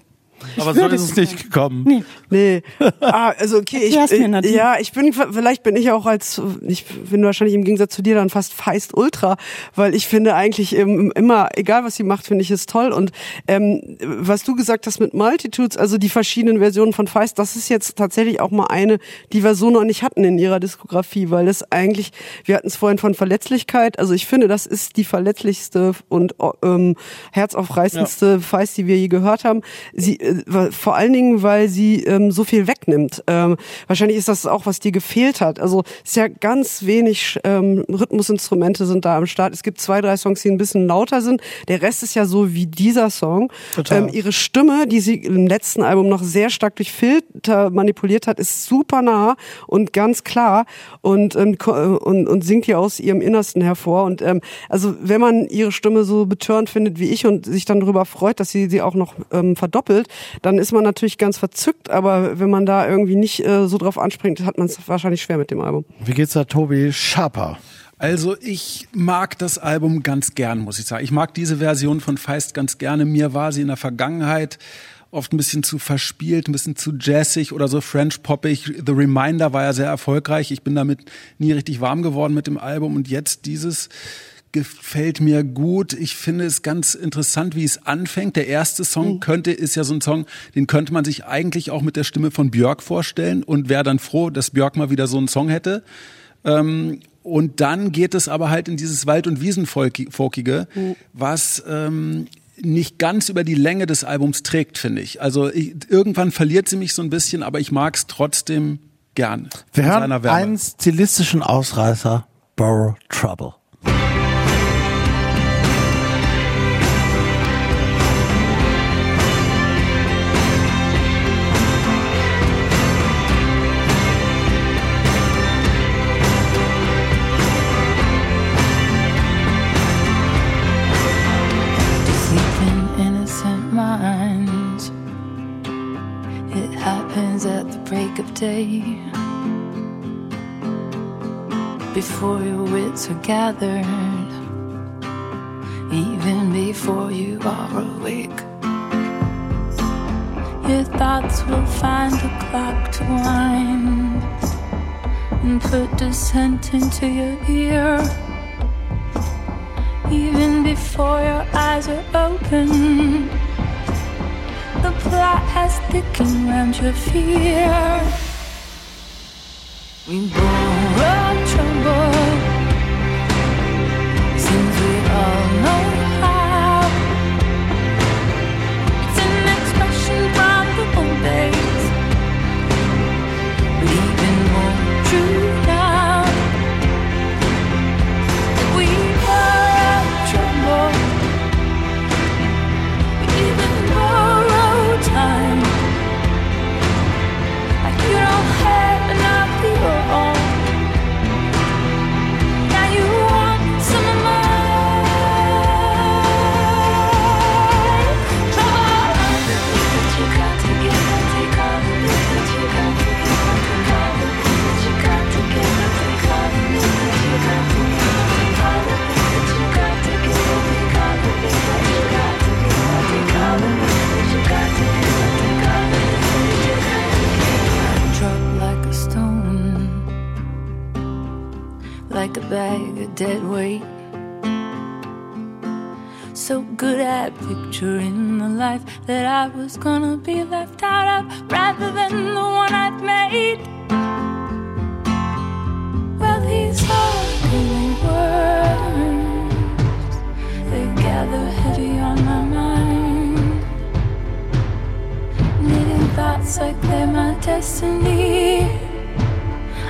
Aber so ist es nicht gekommen.
Nee. nee. Ah, also okay, ich, ich ja, ich bin vielleicht bin ich auch als ich bin wahrscheinlich im Gegensatz zu dir dann fast feist ultra, weil ich finde eigentlich immer egal was sie macht, finde ich es toll und ähm, was du gesagt hast mit Multitudes, also die verschiedenen Versionen von Feist, das ist jetzt tatsächlich auch mal eine, die wir so noch nicht hatten in ihrer Diskografie, weil es eigentlich wir hatten es vorhin von Verletzlichkeit, also ich finde, das ist die verletzlichste und ähm, herzaufreißendste ja. Feist, die wir je gehört haben. Sie äh, vor allen Dingen, weil sie ähm, so viel wegnimmt. Ähm, wahrscheinlich ist das auch, was dir gefehlt hat. Also es ist ja ganz wenig ähm, Rhythmusinstrumente sind da am Start. Es gibt zwei, drei Songs, die ein bisschen lauter sind. Der Rest ist ja so wie dieser Song. Ähm, ihre Stimme, die sie im letzten Album noch sehr stark durch Filter manipuliert hat, ist super nah und ganz klar und ähm, und, und singt hier aus ihrem Innersten hervor. Und ähm, also wenn man ihre Stimme so betörend findet wie ich und sich dann darüber freut, dass sie sie auch noch ähm, verdoppelt, dann ist man natürlich ganz verzückt, aber wenn man da irgendwie nicht äh, so drauf anspringt, hat man es wahrscheinlich schwer mit dem Album.
Wie geht's da, Tobi Schaper?
Also ich mag das Album ganz gern, muss ich sagen. Ich mag diese Version von Feist ganz gerne. Mir war sie in der Vergangenheit oft ein bisschen zu verspielt, ein bisschen zu jazzig oder so French poppig. The Reminder war ja sehr erfolgreich. Ich bin damit nie richtig warm geworden mit dem Album und jetzt dieses gefällt mir gut. Ich finde es ganz interessant, wie es anfängt. Der erste Song mhm. könnte, ist ja so ein Song, den könnte man sich eigentlich auch mit der Stimme von Björk vorstellen und wäre dann froh, dass Björk mal wieder so einen Song hätte. Ähm, und dann geht es aber halt in dieses Wald- und Wiesenfolkige, mhm. was ähm, nicht ganz über die Länge des Albums trägt, finde ich. Also ich, irgendwann verliert sie mich so ein bisschen, aber ich mag es trotzdem gern.
Wir hören einen stilistischen Ausreißer, Borrow Trouble. Day before your wits are gathered, even before you are awake. Your thoughts will find a clock to wind and put dissent into your ear. Even before your eyes are open, the plot has thickened around your fear. We borrow trouble. A bag of dead weight. So good at picturing the life that I was gonna be left out of rather than the one I'd made. Well, these are ugly words, they gather heavy on my mind. Knitting thoughts like they're my destiny.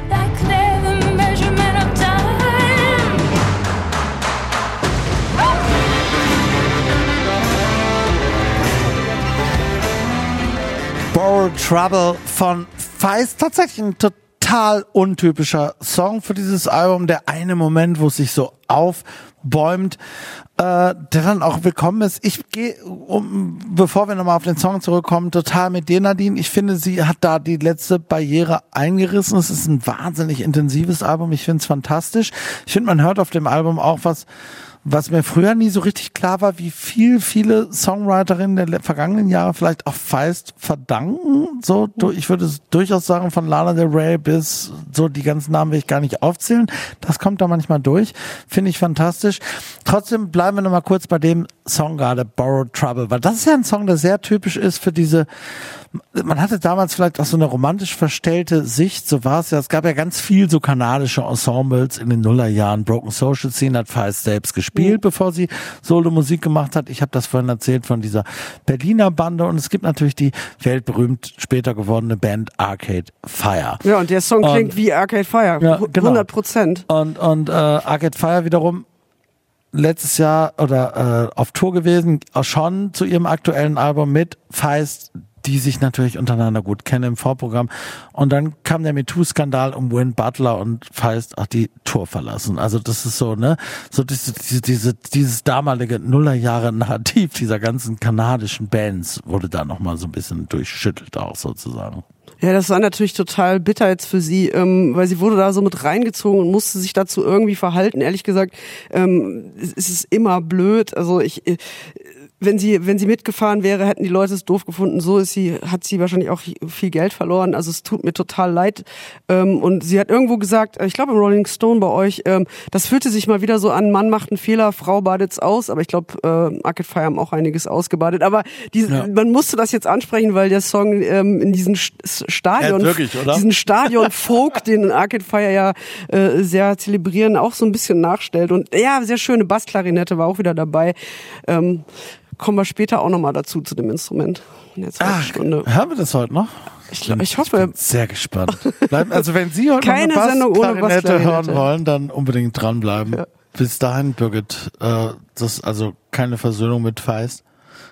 Like they're Borrow Trouble von Feist. Tatsächlich ein total untypischer Song für dieses Album. Der eine Moment, wo es sich so aufbäumt, äh, der dann auch willkommen ist. Ich gehe, um, bevor wir nochmal auf den Song zurückkommen, total mit dir, Nadine. Ich finde, sie hat da die letzte Barriere eingerissen. Es ist ein wahnsinnig intensives Album. Ich finde es fantastisch. Ich finde, man hört auf dem Album auch was was mir früher nie so richtig klar war, wie viel viele Songwriterinnen der vergangenen Jahre vielleicht auch Feist verdanken. So, ich würde durchaus sagen, von Lana Del Rey bis so die ganzen Namen will ich gar nicht aufzählen. Das kommt da manchmal durch. Finde ich fantastisch. Trotzdem bleiben wir nochmal kurz bei dem Song gerade, Borrowed Trouble, weil das ist ja ein Song, der sehr typisch ist für diese man hatte damals vielleicht auch so eine romantisch verstellte Sicht, so war es ja. Es gab ja ganz viel so kanadische Ensembles in den Nullerjahren. Broken Social Scene hat Feist selbst gespielt, mhm. bevor sie Solo-Musik gemacht hat. Ich habe das vorhin erzählt von dieser Berliner Bande und es gibt natürlich die weltberühmt später gewordene Band Arcade Fire.
Ja, und der Song und, klingt wie Arcade Fire, ja, 100 genau. Prozent.
Und, und äh, Arcade Fire wiederum letztes Jahr oder äh, auf Tour gewesen, schon zu ihrem aktuellen Album mit Feist die sich natürlich untereinander gut kennen im Vorprogramm. Und dann kam der MeToo-Skandal um Win Butler und Feist auch die Tour verlassen. Also das ist so, ne, so diese, diese, diese dieses damalige Nullerjahre-Narrativ dieser ganzen kanadischen Bands wurde da nochmal so ein bisschen durchschüttelt auch sozusagen.
Ja, das war natürlich total bitter jetzt für sie, ähm, weil sie wurde da so mit reingezogen und musste sich dazu irgendwie verhalten. Ehrlich gesagt, ähm, es ist immer blöd. Also ich, wenn sie, wenn sie mitgefahren wäre, hätten die Leute es doof gefunden. So ist sie, hat sie wahrscheinlich auch viel Geld verloren. Also es tut mir total leid. Ähm, und sie hat irgendwo gesagt, ich glaube im Rolling Stone bei euch, ähm, das fühlte sich mal wieder so an, Mann macht einen Fehler, Frau badet's aus. Aber ich glaube, äh, Arcade Fire haben auch einiges ausgebadet. Aber diese, ja. man musste das jetzt ansprechen, weil der Song ähm, in diesen Stadion, ja, wirklich, diesen Stadion Folk, den Arcade Fire ja äh, sehr zelebrieren, auch so ein bisschen nachstellt. Und ja, sehr schöne Bassklarinette war auch wieder dabei. Ähm, kommen wir später auch nochmal dazu zu dem Instrument.
Ah, Stunde. Hören wir das heute noch?
Ich, ich hoffe.
Ich bin sehr gespannt. Bleiben, also wenn Sie heute Keine noch eine Bass Sendung hören wollen, dann unbedingt dranbleiben. Ja. Bis dahin, Birgit, äh, das also keine Versöhnung mit Feist.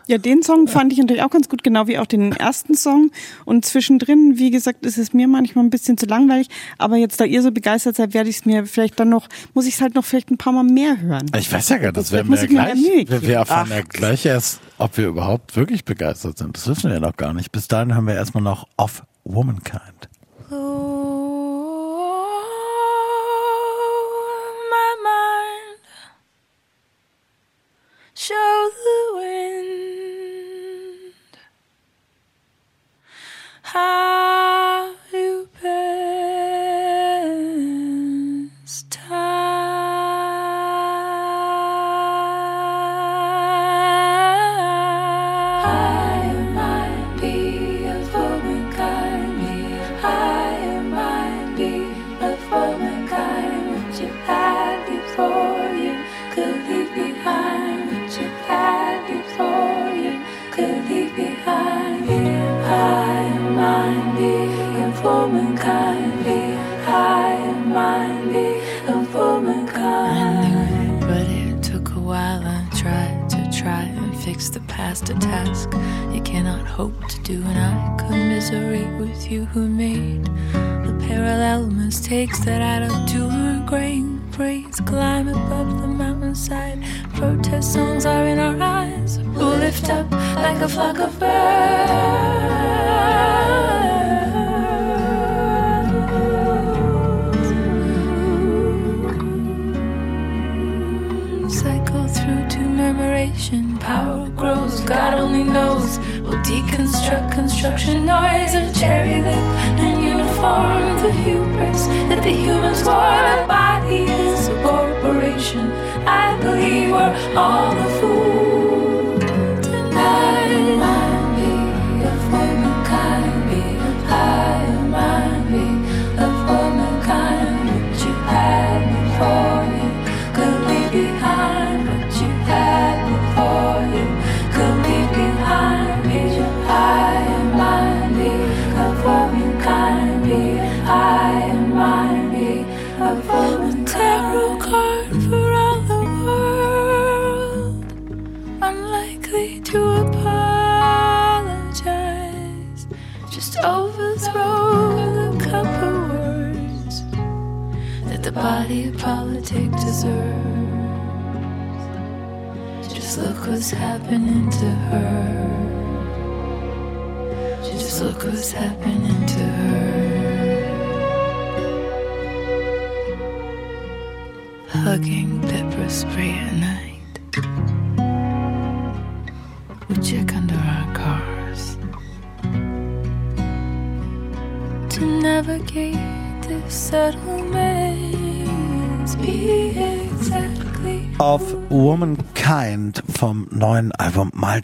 Ja, den Song fand ich natürlich auch ganz gut, genau wie auch den ersten Song. Und zwischendrin, wie gesagt, ist es mir manchmal ein bisschen zu langweilig. Aber jetzt, da ihr so begeistert seid, werde ich es mir vielleicht dann noch, muss ich es halt noch vielleicht ein paar Mal mehr hören.
Ich weiß ja gar nicht, das werden wir ja gleich. Wir, wir erfahren Ach. ja gleich erst, ob wir überhaupt wirklich begeistert sind. Das wissen wir ja noch gar nicht. Bis dahin haben wir erstmal noch Off Womankind. show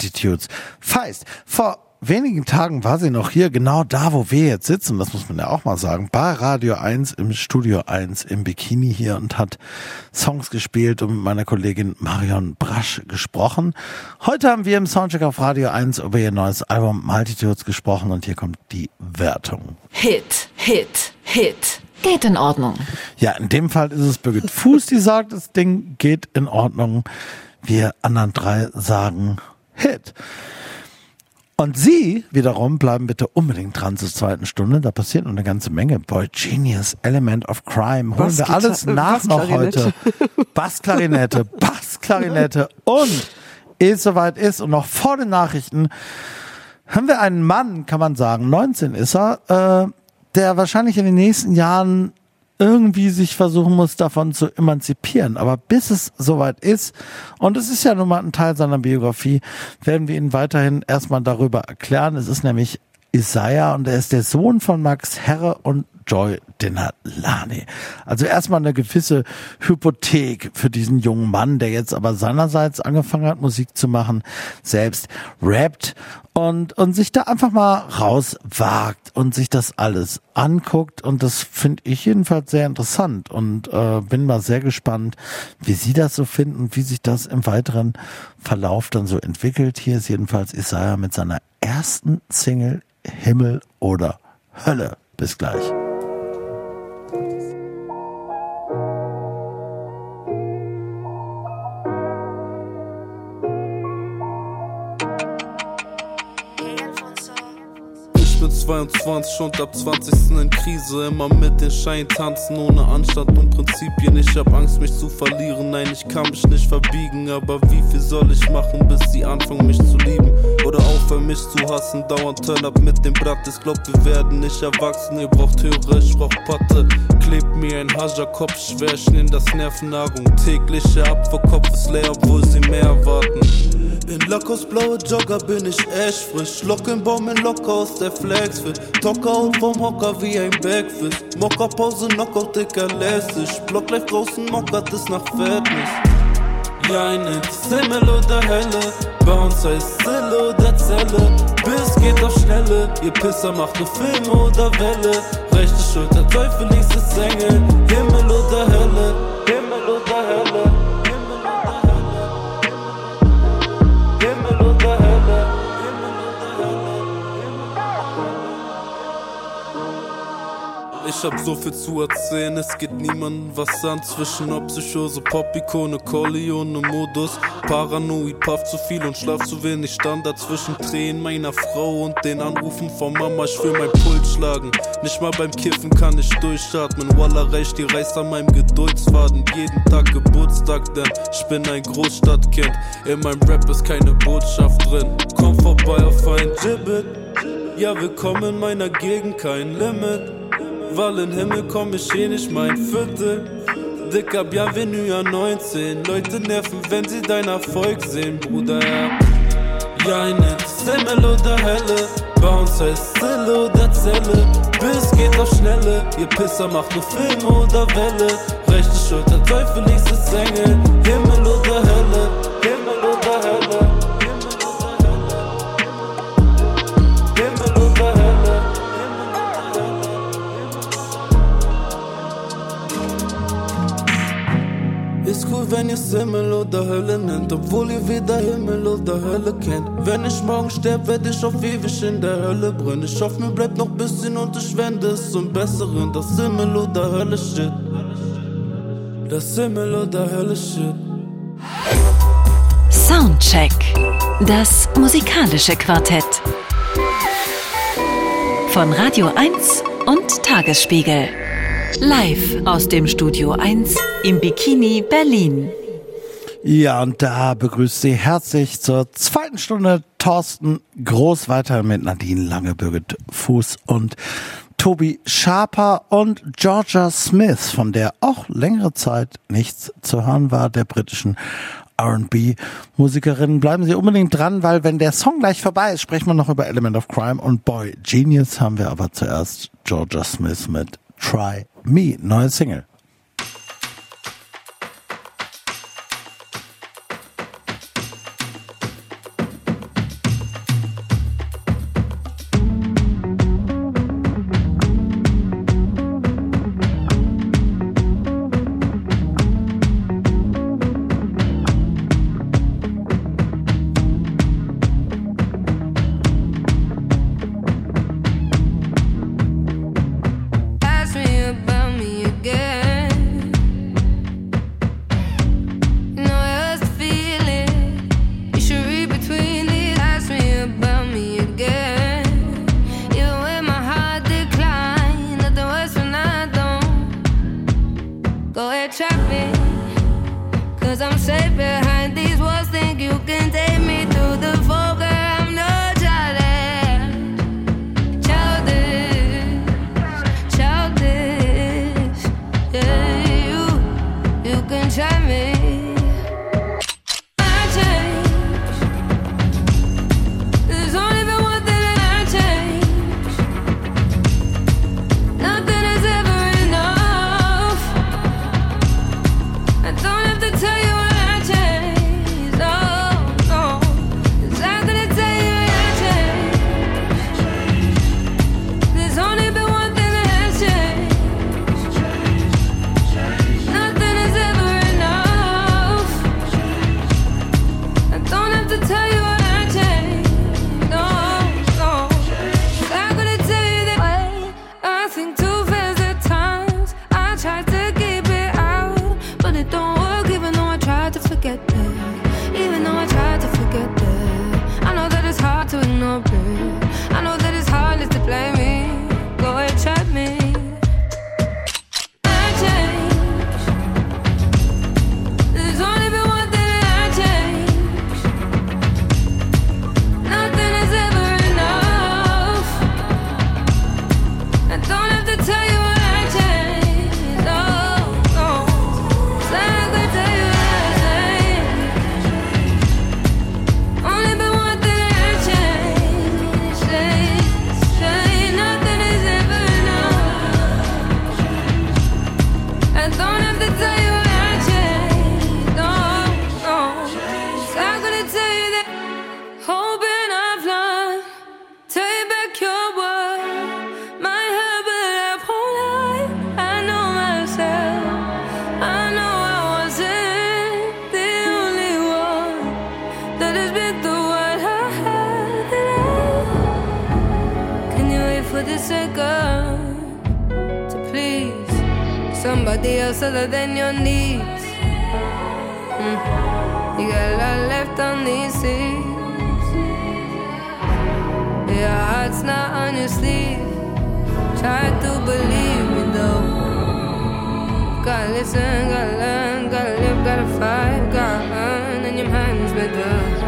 Album Multitudes. Feist, vor wenigen Tagen war sie noch hier, genau da, wo wir jetzt sitzen, das muss man ja auch mal sagen, bei Radio 1 im Studio 1 im Bikini hier und hat Songs gespielt und mit meiner Kollegin Marion Brasch gesprochen. Heute haben wir im Soundcheck auf Radio 1 über ihr neues Album Multitudes gesprochen und hier kommt die Wertung.
Hit, Hit, Hit. Geht in Ordnung.
Ja, in dem Fall ist es Birgit Fuß, die sagt, das Ding geht in Ordnung. Wir anderen drei sagen Hit. Und Sie wiederum bleiben bitte unbedingt dran zur zweiten Stunde. Da passiert noch eine ganze Menge. Boy, Genius, Element of Crime. Holen wir alles nach noch heute. Bassklarinette, Bassklarinette. Und ehe es soweit ist und noch vor den Nachrichten haben wir einen Mann, kann man sagen, 19 ist er, äh, der wahrscheinlich in den nächsten Jahren irgendwie sich versuchen muss, davon zu emanzipieren. Aber bis es soweit ist, und es ist ja nun mal ein Teil seiner Biografie, werden wir ihn weiterhin erstmal darüber erklären. Es ist nämlich Isaiah und er ist der Sohn von Max Herre und Joy Denalani. Also erstmal eine gewisse Hypothek für diesen jungen Mann, der jetzt aber seinerseits angefangen hat, Musik zu machen, selbst rappt und, und sich da einfach mal rauswagt und sich das alles anguckt. Und das finde ich jedenfalls sehr interessant und äh, bin mal sehr gespannt, wie Sie das so finden, wie sich das im weiteren Verlauf dann so entwickelt. Hier ist jedenfalls Isaiah mit seiner ersten Single Himmel oder Hölle. Bis gleich.
22 und ab 20. in Krise. Immer mit den Schein tanzen, ohne Anstand und Prinzipien. Ich hab Angst, mich zu verlieren. Nein, ich kann mich nicht verbiegen. Aber wie viel soll ich machen, bis sie anfangen, mich zu lieben? Oder aufhören, mich zu hassen. Dauernd turn up mit dem Blatt. Ich glaub, wir werden nicht erwachsen. Ihr braucht Hörer, ich brauch Patte. Klebt mir ein Haja-Kopf schwer, ich nehm das Nervennahrung. Tägliche Abverkopf ist leer, obwohl sie mehr erwarten. In Lackos blaue Jogger bin ich echt frisch. Lockenbaum in Locker aus der Flex fit. Und vom Hocker wie ein Backfist. Mockerpause, Knockout, dicker lässig. Block live draußen, mockert es nach Fettnis. Ein Himmel oder Hölle. Bei uns heißt Zille oder Zelle. Bis geht auf Schnelle. Ihr Pisser macht nur Film oder Welle. Rechte Schulter, Teufel ließ es Engel. Himmel oder Hölle. Ich hab so viel zu erzählen, es geht niemandem was an zwischen ob Psychose, Pop-Ikone, Corleone, Modus. Paranoid, puff zu viel und schlaf zu wenig. Stand dazwischen Tränen meiner Frau und den Anrufen von Mama. Ich will mein Puls schlagen. Nicht mal beim Kiffen kann ich durchatmen. Walla reicht die Reiß an meinem Geduldsfaden. Jeden Tag Geburtstag, denn ich bin ein Großstadtkind. In meinem Rap ist keine Botschaft drin. Komm vorbei auf ein Gibbet. Ja, willkommen in meiner Gegend, kein Limit. Weil in Himmel komm ich eh nicht mein Viertel. Dicker, bienvenue an 19. Leute nerven, wenn sie deinen Erfolg sehen, Bruder, ja. Ja, ein Himmel oder Hölle. Bei uns heißt Zille oder Zelle. Bis geht auf Schnelle. Ihr Pisser macht nur Film oder Welle. Rechte Schulter, Teufel, nächstes Engel. Himmel wenn ihr Himmel oder Hölle nennt, obwohl ihr weder Himmel oder Hölle kennt. Wenn ich morgen sterb, werd ich auf ewig in der Hölle brennen. Ich hoffe, mir bleibt noch bisschen und ich wende es zum Besseren. Das Himmel oder Hölle Shit. Das Himmel oder Hölle Shit.
Soundcheck. Das musikalische Quartett. Von Radio 1 und Tagesspiegel. Live aus dem Studio 1 im Bikini Berlin.
Ja, und da begrüßt Sie herzlich zur zweiten Stunde Thorsten Groß weiter mit Nadine Lange, Birgit Fuß und
Toby Sharper und Georgia Smith, von der auch längere Zeit nichts zu hören war, der britischen R&B-Musikerin. Bleiben Sie unbedingt dran, weil wenn der Song gleich vorbei ist, sprechen wir noch über Element of Crime und Boy Genius haben wir aber zuerst Georgia Smith mit Try Me, neue Single.
Other than your needs. Mm. You got a lot left on these seas. Your heart's not on your sleeve. Try to believe me though. Gotta listen, gotta learn, gotta live, gotta fight, gotta earn, and your mind's made up.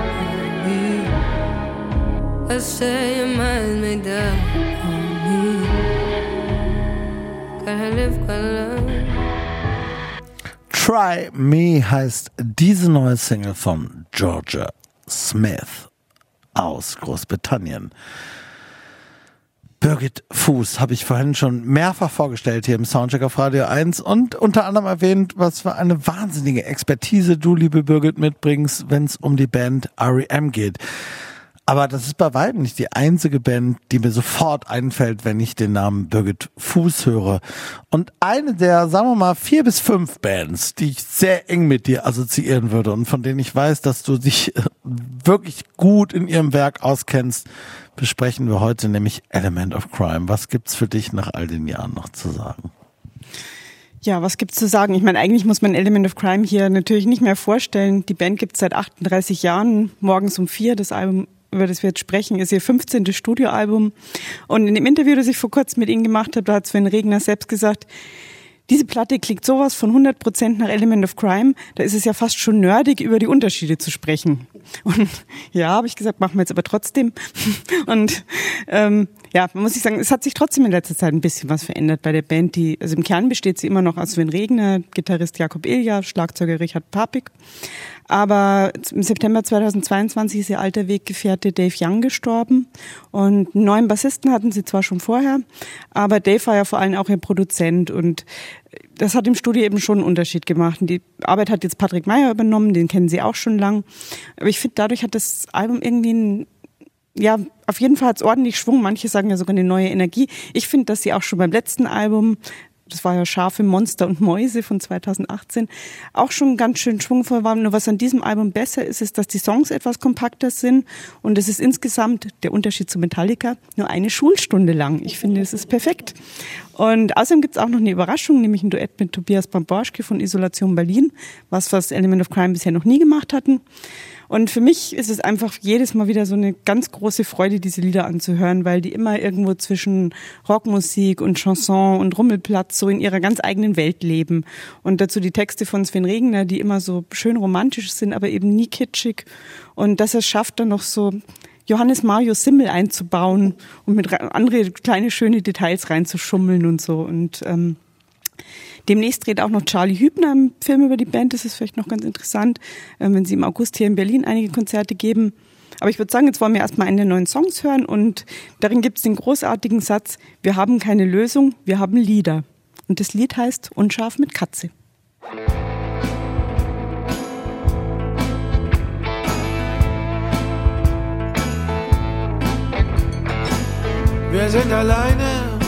Let's say your mind's made up. Gotta live, gotta learn.
Try Me heißt diese neue Single von Georgia Smith aus Großbritannien. Birgit Fuß habe ich vorhin schon mehrfach vorgestellt hier im Soundcheck auf Radio 1 und unter anderem erwähnt, was für eine wahnsinnige Expertise du, liebe Birgit, mitbringst, wenn es um die Band R.E.M. geht. Aber das ist bei weitem nicht die einzige Band, die mir sofort einfällt, wenn ich den Namen Birgit Fuß höre. Und eine der, sagen wir mal, vier bis fünf Bands, die ich sehr eng mit dir assoziieren würde und von denen ich weiß, dass du dich äh, wirklich gut in ihrem Werk auskennst, besprechen wir heute nämlich Element of Crime. Was gibt's für dich nach all den Jahren noch zu sagen?
Ja, was gibt's zu sagen? Ich meine, eigentlich muss man Element of Crime hier natürlich nicht mehr vorstellen. Die Band gibt's seit 38 Jahren, morgens um vier. Das Album über das wir jetzt sprechen, ist ihr 15. Studioalbum. Und in dem Interview, das ich vor kurzem mit ihnen gemacht habe, da hat Sven Regner selbst gesagt, diese Platte klingt sowas von 100% nach Element of Crime. Da ist es ja fast schon nerdig, über die Unterschiede zu sprechen. Und ja, habe ich gesagt, machen wir jetzt aber trotzdem. Und ähm, ja, muss ich sagen, es hat sich trotzdem in letzter Zeit ein bisschen was verändert bei der Band. Die, also im Kern besteht sie immer noch aus Sven Regner, Gitarrist Jakob Ilja, Schlagzeuger Richard Papik. Aber im September 2022 ist ihr alter Weggefährte Dave Young gestorben. Und einen neuen Bassisten hatten sie zwar schon vorher, aber Dave war ja vor allem auch ihr Produzent und das hat im Studio eben schon einen Unterschied gemacht. Und die Arbeit hat jetzt Patrick Meyer übernommen, den kennen sie auch schon lang. Aber ich finde, dadurch hat das Album irgendwie ein ja, auf jeden Fall hat es ordentlich Schwung. Manche sagen ja sogar eine neue Energie. Ich finde, dass sie auch schon beim letzten Album das war ja Schafe, Monster und Mäuse von 2018, auch schon ganz schön schwungvoll war. Nur was an diesem Album besser ist, ist, dass die Songs etwas kompakter sind und es ist insgesamt, der Unterschied zu Metallica, nur eine Schulstunde lang. Ich finde, es ist perfekt. Und außerdem gibt es auch noch eine Überraschung, nämlich ein Duett mit Tobias Bamborschke von Isolation Berlin, was was Element of Crime bisher noch nie gemacht hatten. Und für mich ist es einfach jedes Mal wieder so eine ganz große Freude, diese Lieder anzuhören, weil die immer irgendwo zwischen Rockmusik und Chanson und Rummelplatz so in ihrer ganz eigenen Welt leben. Und dazu die Texte von Sven Regner, die immer so schön romantisch sind, aber eben nie kitschig. Und dass er es schafft, dann noch so Johannes Mario Simmel einzubauen und mit andere kleine schöne Details reinzuschummeln und so. Und ähm, Demnächst dreht auch noch Charlie Hübner einen Film über die Band. Das ist vielleicht noch ganz interessant, äh, wenn sie im August hier in Berlin einige Konzerte geben. Aber ich würde sagen, jetzt wollen wir erstmal einen der neuen Songs hören und darin gibt es den großartigen Satz, wir haben keine Lösung, wir haben Lieder. Und das Lied heißt Unscharf mit Katze.
Wir sind alleine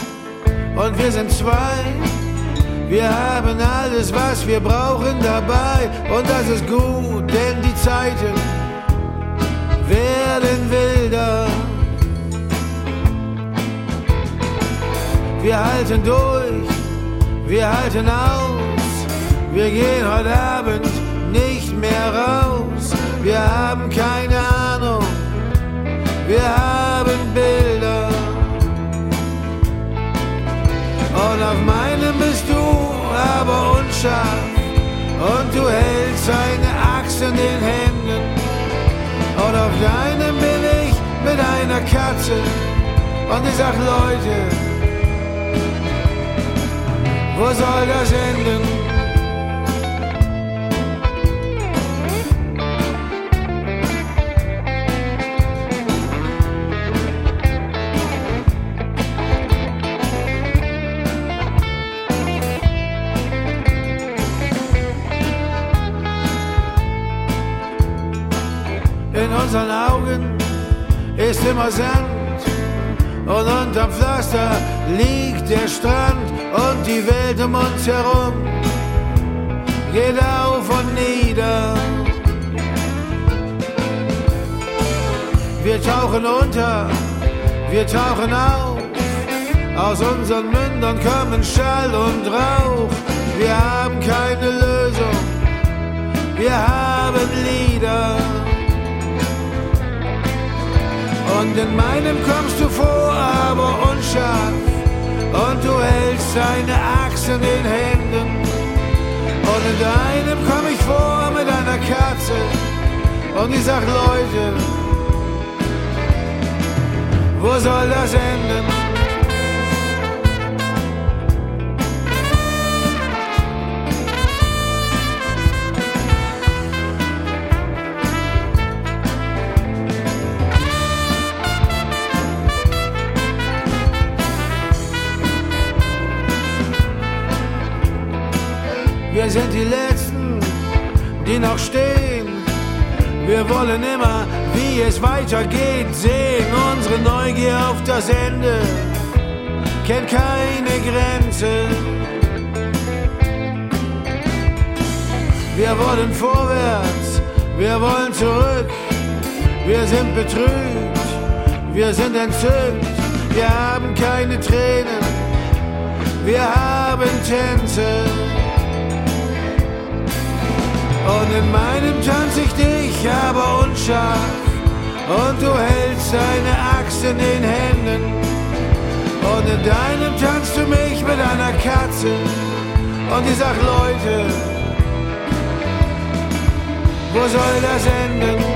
und wir sind zwei. Wir haben alles, was wir brauchen dabei und das ist gut, denn die Zeiten werden wilder. Wir halten durch, wir halten aus, wir gehen heute Abend nicht mehr raus. Wir haben keine Ahnung, wir haben Bilder. Und auf meinem du aber unscharf. Und du hältst eine Axt in den Händen. Und auf deinem bin ich mit einer Katze. Und ich sag, Leute, wo soll das enden? Unseren Augen ist immer Sand und unterm Pflaster liegt der Strand und die Welt um uns herum geht auf und nieder. Wir tauchen unter, wir tauchen auf, aus unseren Mündern kommen Schall und Rauch. Wir haben keine Lösung, wir haben Lieder. Und in meinem kommst du vor, aber unscharf. Und du hältst deine Axt in den Händen. Und in deinem komm ich vor mit einer Katze. Und ich sag, Leute, wo soll das enden? Noch stehen. Wir wollen immer, wie es weitergeht, sehen. Unsere Neugier auf das Ende kennt keine Grenze. Wir wollen vorwärts, wir wollen zurück. Wir sind betrübt, wir sind entzückt. Wir haben keine Tränen, wir haben Tänze. Und in meinem tanz ich dich, aber unscharf. Und du hältst deine Axt in den Händen. Und in deinem tanzt du mich mit einer Katze. Und ich sag Leute, wo soll das enden?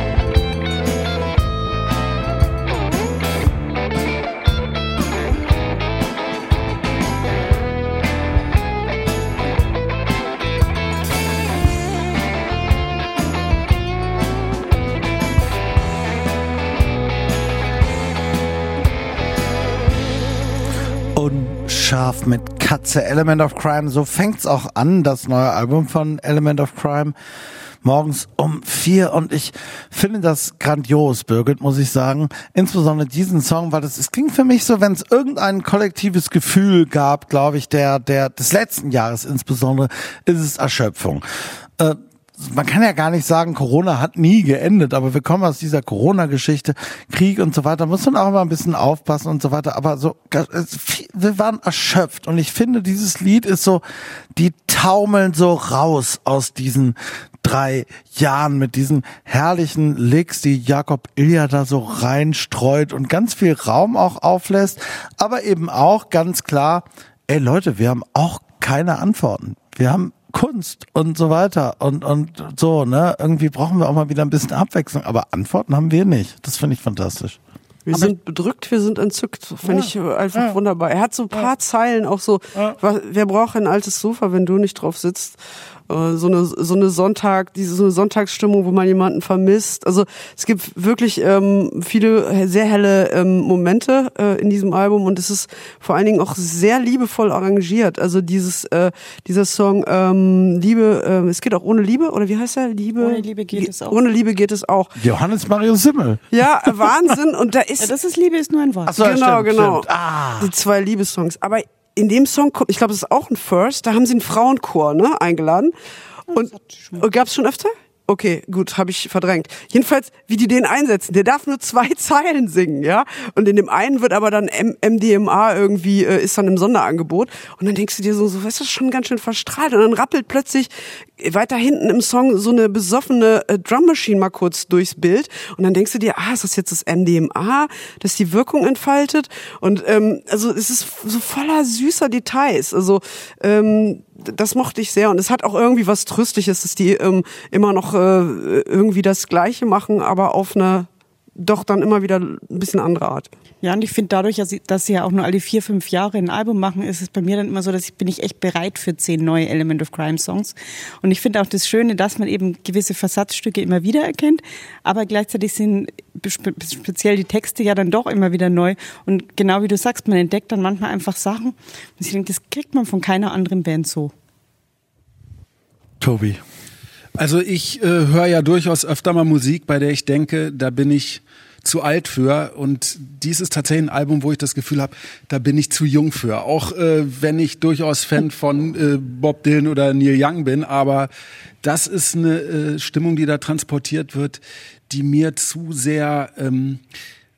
Scharf mit Katze Element of Crime. So fängt's auch an, das neue Album von Element of Crime. Morgens um vier und ich finde das grandios, Birgit, muss ich sagen. Insbesondere diesen Song, weil das, es klingt für mich so, wenn es irgendein kollektives Gefühl gab, glaube ich, der, der, des letzten Jahres insbesondere, ist es Erschöpfung. Äh, man kann ja gar nicht sagen, Corona hat nie geendet, aber wir kommen aus dieser Corona-Geschichte, Krieg und so weiter, muss man auch immer ein bisschen aufpassen und so weiter, aber so, wir waren erschöpft und ich finde, dieses Lied ist so, die taumeln so raus aus diesen drei Jahren mit diesen herrlichen Licks, die Jakob Ilja da so reinstreut und ganz viel Raum auch auflässt, aber eben auch ganz klar, ey Leute, wir haben auch keine Antworten. Wir haben Kunst und so weiter und, und so, ne? Irgendwie brauchen wir auch mal wieder ein bisschen Abwechslung, aber Antworten haben wir nicht. Das finde ich fantastisch.
Wir aber sind bedrückt, wir sind entzückt. Finde ja, ich einfach ja. wunderbar. Er hat so ein paar ja. Zeilen auch so, wer braucht ein altes Sofa, wenn du nicht drauf sitzt? Äh, so eine so eine Sonntag, diese so eine Sonntagsstimmung, wo man jemanden vermisst. Also es gibt wirklich ähm, viele sehr helle ähm, Momente äh, in diesem Album und es ist vor allen Dingen auch sehr liebevoll arrangiert. Also dieses äh, dieser Song ähm, Liebe, äh, es geht auch ohne Liebe oder wie heißt er? Liebe.
Ohne Liebe geht es auch.
Ohne Liebe geht es auch.
Johannes Marius Simmel.
Ja, Wahnsinn und da ist.
Ja, das ist Liebe ist nur ein Wort.
Ach so, genau, stimmt, genau. Stimmt. Ah. Die zwei Liebessongs. Aber in dem Song, ich glaube, das ist auch ein First, da haben sie einen Frauenchor ne, eingeladen. Und, und gab es schon öfter? Okay, gut, habe ich verdrängt. Jedenfalls, wie die den einsetzen. Der darf nur zwei Zeilen singen, ja. Und in dem einen wird aber dann M MDMA irgendwie äh, ist dann im Sonderangebot. Und dann denkst du dir so, so, ist das schon ganz schön verstrahlt. Und dann rappelt plötzlich weiter hinten im Song so eine besoffene äh, Drum Machine mal kurz durchs Bild. Und dann denkst du dir, ah, ist das jetzt das MDMA, das die Wirkung entfaltet? Und ähm, also es ist so voller süßer Details. Also ähm, das mochte ich sehr. Und es hat auch irgendwie was Tröstliches, dass die ähm, immer noch äh, irgendwie das Gleiche machen, aber auf eine doch dann immer wieder ein bisschen andere Art.
Ja, und ich finde dadurch, dass sie ja auch nur alle vier, fünf Jahre ein Album machen, ist es bei mir dann immer so, dass ich bin ich echt bereit für zehn neue Element of Crime Songs. Und ich finde auch das Schöne, dass man eben gewisse Versatzstücke immer wieder erkennt, aber gleichzeitig sind speziell die Texte ja dann doch immer wieder neu. Und genau wie du sagst, man entdeckt dann manchmal einfach Sachen. Und ich denke, das kriegt man von keiner anderen Band so.
Tobi.
Also ich äh, höre ja durchaus öfter mal Musik, bei der ich denke, da bin ich zu alt für. Und dies ist tatsächlich ein Album, wo ich das Gefühl habe, da bin ich zu jung für. Auch äh, wenn ich durchaus Fan von äh, Bob Dylan oder Neil Young bin, aber das ist eine äh, Stimmung, die da transportiert wird, die mir zu sehr ähm,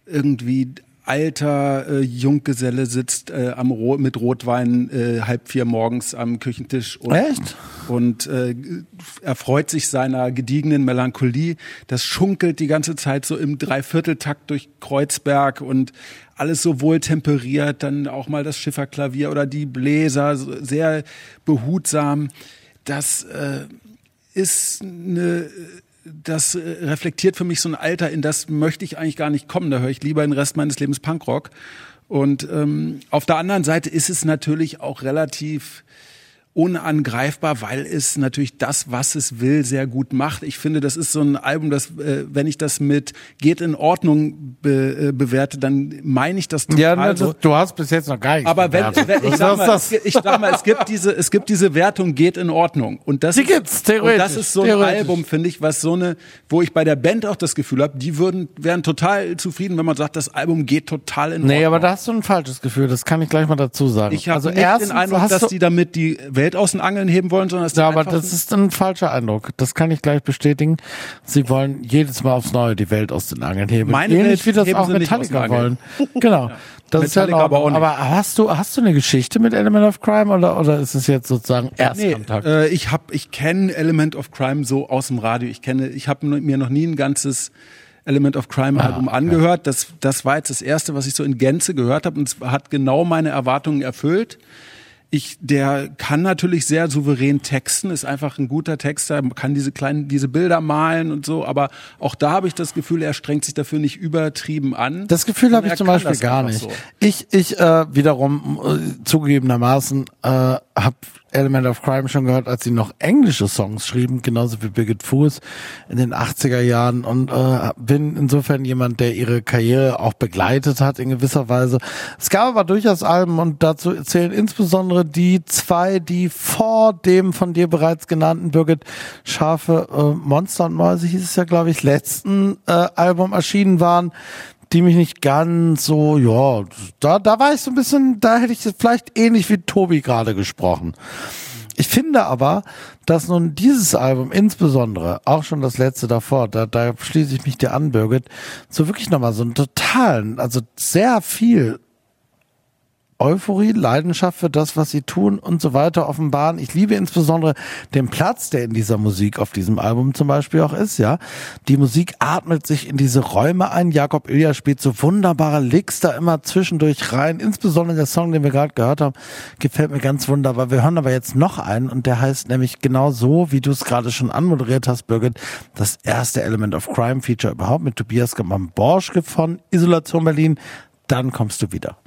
irgendwie alter äh, Junggeselle sitzt äh, am Ro mit Rotwein äh, halb vier morgens am Küchentisch und,
Echt?
und äh, erfreut sich seiner gediegenen Melancholie. Das schunkelt die ganze Zeit so im Dreivierteltakt durch Kreuzberg und alles so wohl temperiert, dann auch mal das Schifferklavier oder die Bläser, sehr behutsam. Das äh, ist eine das äh, reflektiert für mich so ein Alter, in das möchte ich eigentlich gar nicht kommen. Da höre ich lieber den Rest meines Lebens Punkrock. Und ähm, auf der anderen Seite ist es natürlich auch relativ unangreifbar, weil es natürlich das, was es will, sehr gut macht. Ich finde, das ist so ein Album, das, äh, wenn ich das mit geht in Ordnung be, äh, bewerte, dann meine ich das
total. Ja, also, du hast bis jetzt noch gar nichts.
Aber wenn, wenn ich, sag mal, ich sag mal, es gibt diese, es gibt diese Wertung geht in Ordnung und das,
die gibt's theoretisch.
Und das ist so ein Album, finde ich, was so eine, wo ich bei der Band auch das Gefühl habe, die würden wären total zufrieden, wenn man sagt, das Album geht total in Ordnung.
Nee, aber da hast du ein falsches Gefühl. Das kann ich gleich mal dazu sagen.
Ich habe also erst den Eindruck, dass die damit die Welt aus den Angeln heben wollen, sondern es
Ja, aber das ist ein falscher Eindruck. Das kann ich gleich bestätigen. Sie wollen jedes Mal aufs Neue die Welt aus den Angeln heben.
Meine Ähnlich
Welt wie das auch Metallica wollen. Genau. ja. Das ist ja
aber, auch nicht.
aber hast du hast du eine Geschichte mit Element of Crime oder oder ist es jetzt sozusagen Erstkontakt?
Nee, äh, ich habe ich kenne Element of Crime so aus dem Radio. Ich kenne ich habe mir noch nie ein ganzes Element of Crime ah, Album angehört. Das das war jetzt das erste, was ich so in Gänze gehört habe und es hat genau meine Erwartungen erfüllt. Ich, der kann natürlich sehr souverän texten, ist einfach ein guter Texter, kann diese kleinen, diese Bilder malen und so, aber auch da habe ich das Gefühl, er strengt sich dafür nicht übertrieben an.
Das Gefühl habe ich zum Beispiel gar nicht. So. Ich, ich äh, wiederum äh, zugegebenermaßen äh, habe Element of Crime schon gehört, als sie noch englische Songs schrieben, genauso wie Birgit Fuß in den 80er Jahren und äh, bin insofern jemand, der ihre Karriere auch begleitet hat in gewisser Weise. Es gab aber durchaus Alben und dazu zählen insbesondere die zwei, die vor dem von dir bereits genannten Birgit Scharfe äh, Monster und Mäuse hieß es ja, glaube ich, letzten äh, Album erschienen waren die mich nicht ganz so, ja, da, da war ich so ein bisschen, da hätte ich vielleicht ähnlich wie Tobi gerade gesprochen. Ich finde aber, dass nun dieses Album insbesondere, auch schon das letzte davor, da, da schließe ich mich dir an, Birgit, so wirklich nochmal so einen totalen, also sehr viel Euphorie, Leidenschaft für das, was sie tun und so weiter offenbaren. Ich liebe insbesondere den Platz, der in dieser Musik auf diesem Album zum Beispiel auch ist, ja. Die Musik atmet sich in diese Räume ein. Jakob Ilja spielt so wunderbare Licks da immer zwischendurch rein. Insbesondere der Song, den wir gerade gehört haben, gefällt mir ganz wunderbar. Wir hören aber jetzt noch einen und der heißt nämlich genau so, wie du es gerade schon anmoderiert hast, Birgit, das erste Element of Crime Feature überhaupt mit Tobias Gamman-Borschke von Isolation Berlin. Dann kommst du wieder.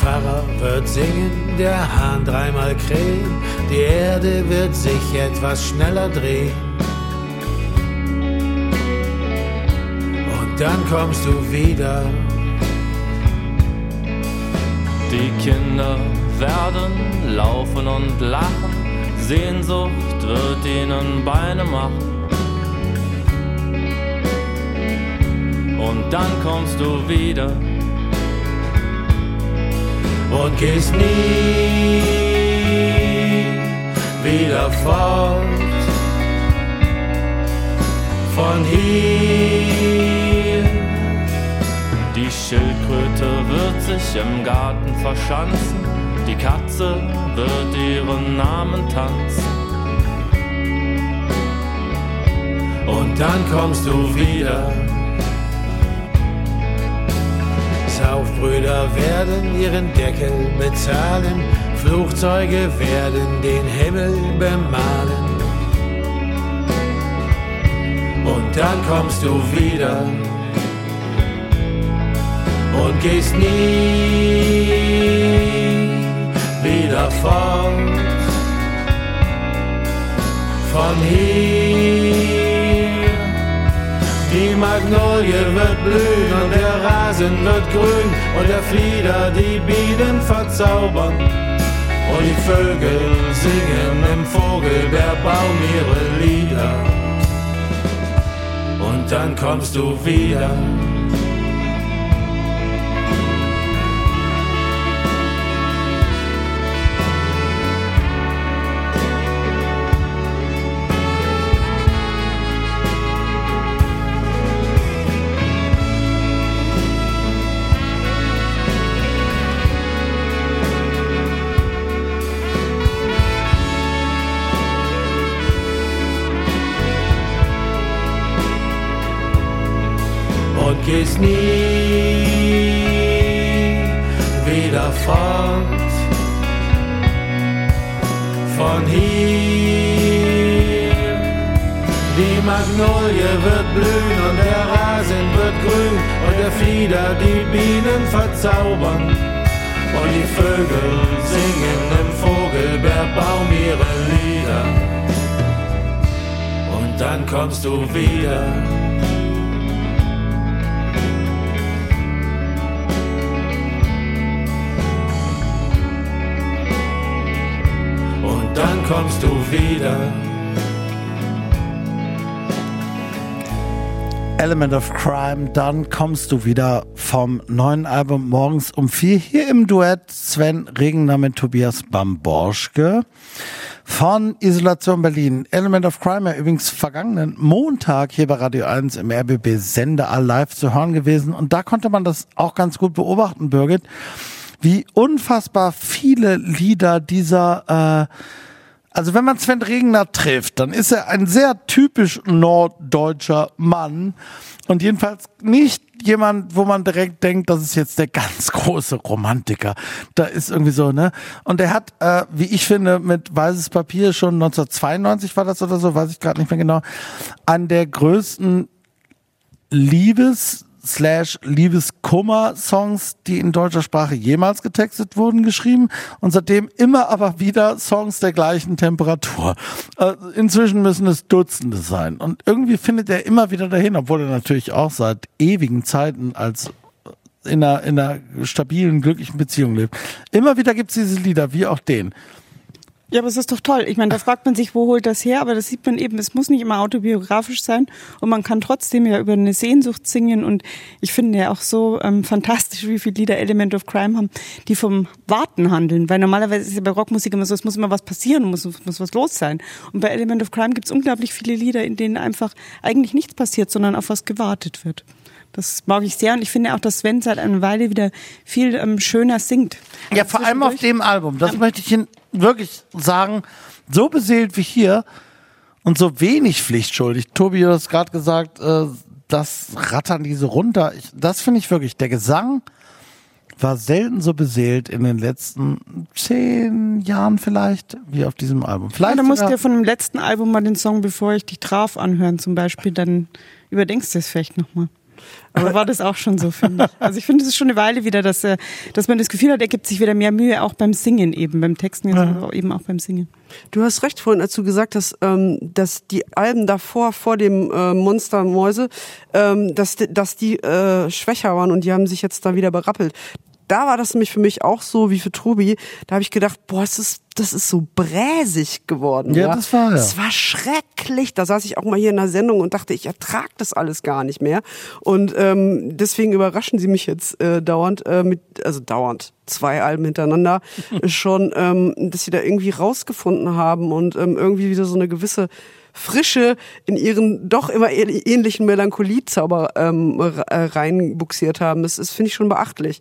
Pfarrer wird singen, der Hahn dreimal krähen, die Erde wird sich etwas schneller drehen. Und dann kommst du wieder.
Die Kinder werden laufen und lachen, Sehnsucht wird ihnen Beine machen. Und dann kommst du wieder
und gehst nie wieder fort von hier.
Die Schildkröte wird sich im Garten verschanzen, die Katze wird ihren Namen tanzen.
Und dann kommst du wieder Saufbrüder werden ihren Deckel bezahlen, Flugzeuge werden den Himmel bemalen. Und dann kommst du wieder und gehst nie wieder fort von hier. Die Magnolie wird blühen und der Rasen wird grün und der Flieder die Bienen verzaubern. Und die Vögel singen im Vogelbeerbaum ihre Lieder. Und dann kommst du wieder. Gehst nie wieder fort von hier. Die Magnolie wird blühen und der Rasen wird grün und der Fieder die Bienen verzaubern. Und die Vögel singen im Vogelbeerbaum ihre Lieder. Und dann kommst du wieder. Kommst du wieder.
Element of Crime, dann kommst du wieder vom neuen Album morgens um vier hier im Duett Sven Regner mit Tobias Bamborschke von Isolation Berlin. Element of Crime ja übrigens vergangenen Montag hier bei Radio 1 im RBB Sender live zu hören gewesen und da konnte man das auch ganz gut beobachten, Birgit wie unfassbar viele Lieder dieser äh, also wenn man Sven Regner trifft, dann ist er ein sehr typisch norddeutscher Mann und jedenfalls nicht jemand, wo man direkt denkt, das ist jetzt der ganz große Romantiker. Da ist irgendwie so, ne? Und er hat, äh, wie ich finde, mit Weißes Papier schon 1992 war das oder so, weiß ich gerade nicht mehr genau, an der größten Liebes slash Liebeskummer-Songs, die in deutscher Sprache jemals getextet wurden, geschrieben und seitdem immer aber wieder Songs der gleichen Temperatur. Äh, inzwischen müssen es Dutzende sein und irgendwie findet er immer wieder dahin, obwohl er natürlich auch seit ewigen Zeiten als in einer, in einer stabilen, glücklichen Beziehung lebt. Immer wieder gibt's diese Lieder, wie auch den.
Ja, aber es ist doch toll. Ich meine, da fragt man sich, wo holt das her? Aber das sieht man eben, es muss nicht immer autobiografisch sein und man kann trotzdem ja über eine Sehnsucht singen und ich finde ja auch so ähm, fantastisch, wie viele Lieder Element of Crime haben, die vom Warten handeln, weil normalerweise ist ja bei Rockmusik immer so, es muss immer was passieren, muss, muss was los sein. Und bei Element of Crime gibt es unglaublich viele Lieder, in denen einfach eigentlich nichts passiert, sondern auf was gewartet wird. Das mag ich sehr und ich finde auch, dass Sven seit einer Weile wieder viel ähm, schöner singt.
Ja, vor allem auf dem Album. Das ja. möchte ich Ihnen wirklich sagen. So beseelt wie hier und so wenig pflichtschuldig. Tobi, du hast gerade gesagt, äh, das rattern diese runter. Ich, das finde ich wirklich. Der Gesang war selten so beseelt in den letzten zehn Jahren vielleicht, wie auf diesem Album. Vielleicht
ja, du musst dir von dem letzten Album mal den Song Bevor ich dich traf anhören zum Beispiel, dann überdenkst du es vielleicht nochmal. Aber war das auch schon so, finde ich. Also ich finde, es ist schon eine Weile wieder, dass, äh, dass man das Gefühl hat, er gibt sich wieder mehr Mühe, auch beim Singen eben, beim Texten, jetzt ja. eben auch beim Singen.
Du hast recht vorhin, als du gesagt hast, ähm, dass die Alben davor, vor dem äh, Monster Mäuse, ähm, dass, dass die äh, schwächer waren und die haben sich jetzt da wieder berappelt da war das nämlich für mich auch so wie für Tobi. Da habe ich gedacht, boah, es ist, das ist so bräsig geworden.
Ja, ja, das war ja.
Das war schrecklich. Da saß ich auch mal hier in der Sendung und dachte, ich ertrag das alles gar nicht mehr. Und ähm, deswegen überraschen sie mich jetzt äh, dauernd äh, mit, also dauernd zwei Alben hintereinander schon, ähm, dass sie da irgendwie rausgefunden haben und ähm, irgendwie wieder so eine gewisse Frische in ihren doch immer ähnlichen Melancoliezauber ähm, äh, reinbuxiert haben. Das, das finde ich schon beachtlich.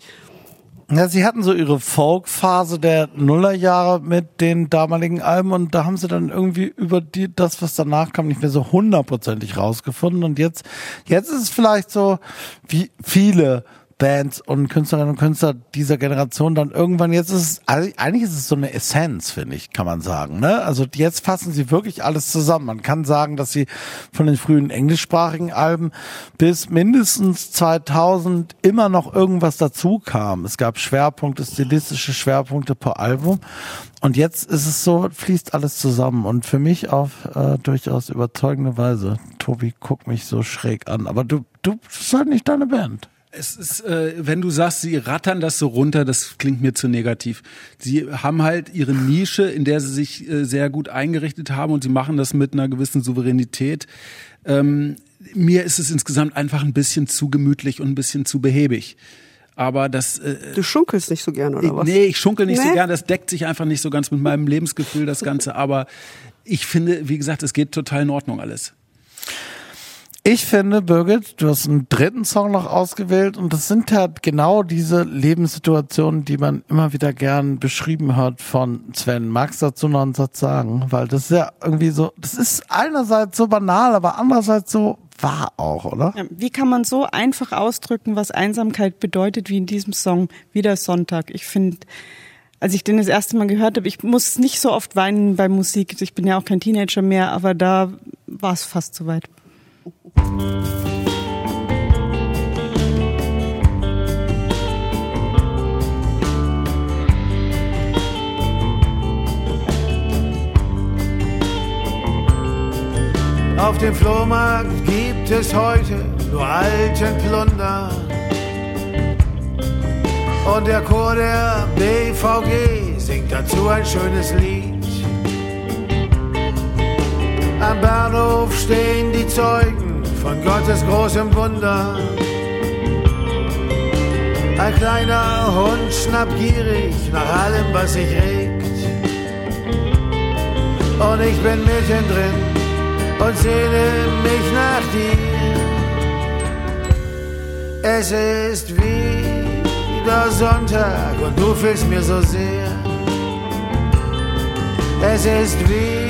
Ja, sie hatten so ihre Folk-Phase der Nullerjahre mit den damaligen Alben und da haben sie dann irgendwie über die, das, was danach kam, nicht mehr so hundertprozentig rausgefunden. Und jetzt, jetzt ist es vielleicht so, wie viele Bands und Künstlerinnen und Künstler dieser Generation dann irgendwann, jetzt ist es, eigentlich ist es so eine Essenz, finde ich, kann man sagen. Ne? Also jetzt fassen sie wirklich alles zusammen. Man kann sagen, dass sie von den frühen englischsprachigen Alben bis mindestens 2000 immer noch irgendwas dazu kam. Es gab Schwerpunkte, stilistische Schwerpunkte pro Album. Und jetzt ist es so, fließt alles zusammen und für mich auf äh, durchaus überzeugende Weise. Tobi, guck mich so schräg an. Aber du, du, das ist halt nicht deine Band.
Es ist, äh, wenn du sagst, sie rattern das so runter, das klingt mir zu negativ. Sie haben halt ihre Nische, in der sie sich äh, sehr gut eingerichtet haben und sie machen das mit einer gewissen Souveränität. Ähm, mir ist es insgesamt einfach ein bisschen zu gemütlich und ein bisschen zu behäbig. Aber das. Äh,
du schunkelst nicht so gern, oder was?
Nee, ich schunkel nicht nee? so gern. Das deckt sich einfach nicht so ganz mit meinem Lebensgefühl, das Ganze. Aber ich finde, wie gesagt, es geht total in Ordnung alles.
Ich finde, Birgit, du hast einen dritten Song noch ausgewählt und das sind halt genau diese Lebenssituationen, die man immer wieder gern beschrieben hat von Sven. Magst du dazu noch einen Satz sagen? Weil das ist ja irgendwie so, das ist einerseits so banal, aber andererseits so wahr auch, oder?
Wie kann man so einfach ausdrücken, was Einsamkeit bedeutet, wie in diesem Song Wieder Sonntag? Ich finde, als ich den das erste Mal gehört habe, ich muss nicht so oft weinen bei Musik. Ich bin ja auch kein Teenager mehr, aber da war es fast zu weit.
Auf dem Flohmarkt gibt es heute nur alten Plunder. Und der Chor der BVG singt dazu ein schönes Lied. Am Bahnhof stehen die Zeugen von Gottes großem Wunder. Ein kleiner Hund schnappt gierig nach allem, was sich regt. Und ich bin mittendrin und sehne mich nach dir. Es ist wieder Sonntag und du fehlst mir so sehr. Es ist wieder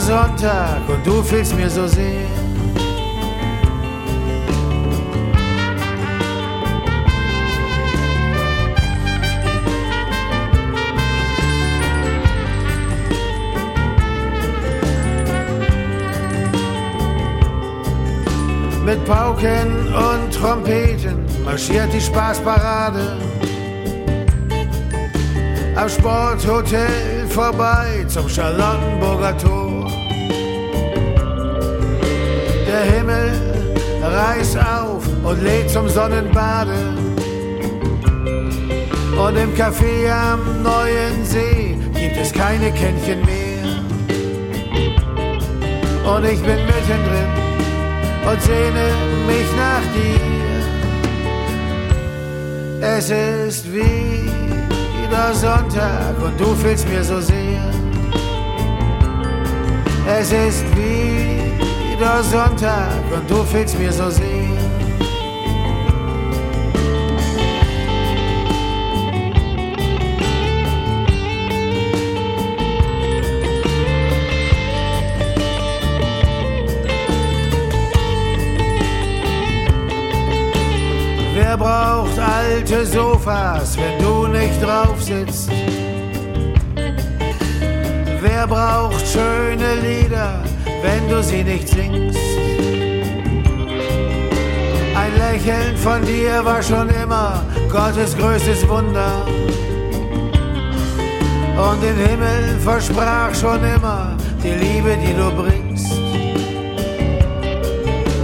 Sonntag und du fehlst mir so sehr. Mit Pauken und Trompeten marschiert die Spaßparade am Sporthotel vorbei zum Charlottenburger Tor. Der Himmel reißt auf und lädt zum Sonnenbade. Und im Café am Neuen See gibt es keine Kännchen mehr. Und ich bin mittendrin und sehne mich nach dir. Es ist wieder Sonntag und du fehlst mir so sehr. Es ist wieder Sonntag und du fehlst mir so sehr. Wer braucht alte Sofas, wenn du nicht drauf sitzt? Wer braucht schöne Lieder, wenn du sie nicht singst? Ein Lächeln von dir war schon immer Gottes größtes Wunder. Und im Himmel versprach schon immer die Liebe, die du bringst.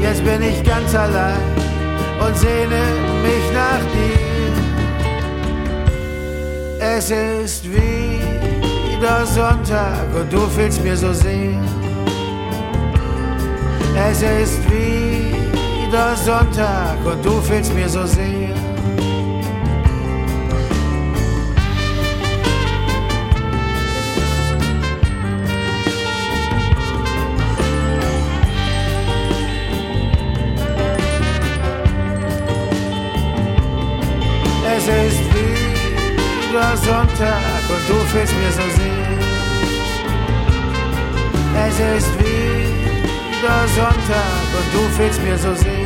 Jetzt bin ich ganz allein und sehne mich nach dir. Es ist wieder Sonntag und du fehlst mir so sehr. Es ist wieder Sonntag und du fehlst mir so sehr. Es ist wieder Sonntag und du fehlst mir so sehr. Es ist wieder Sonntag und du fehlst mir so sehr.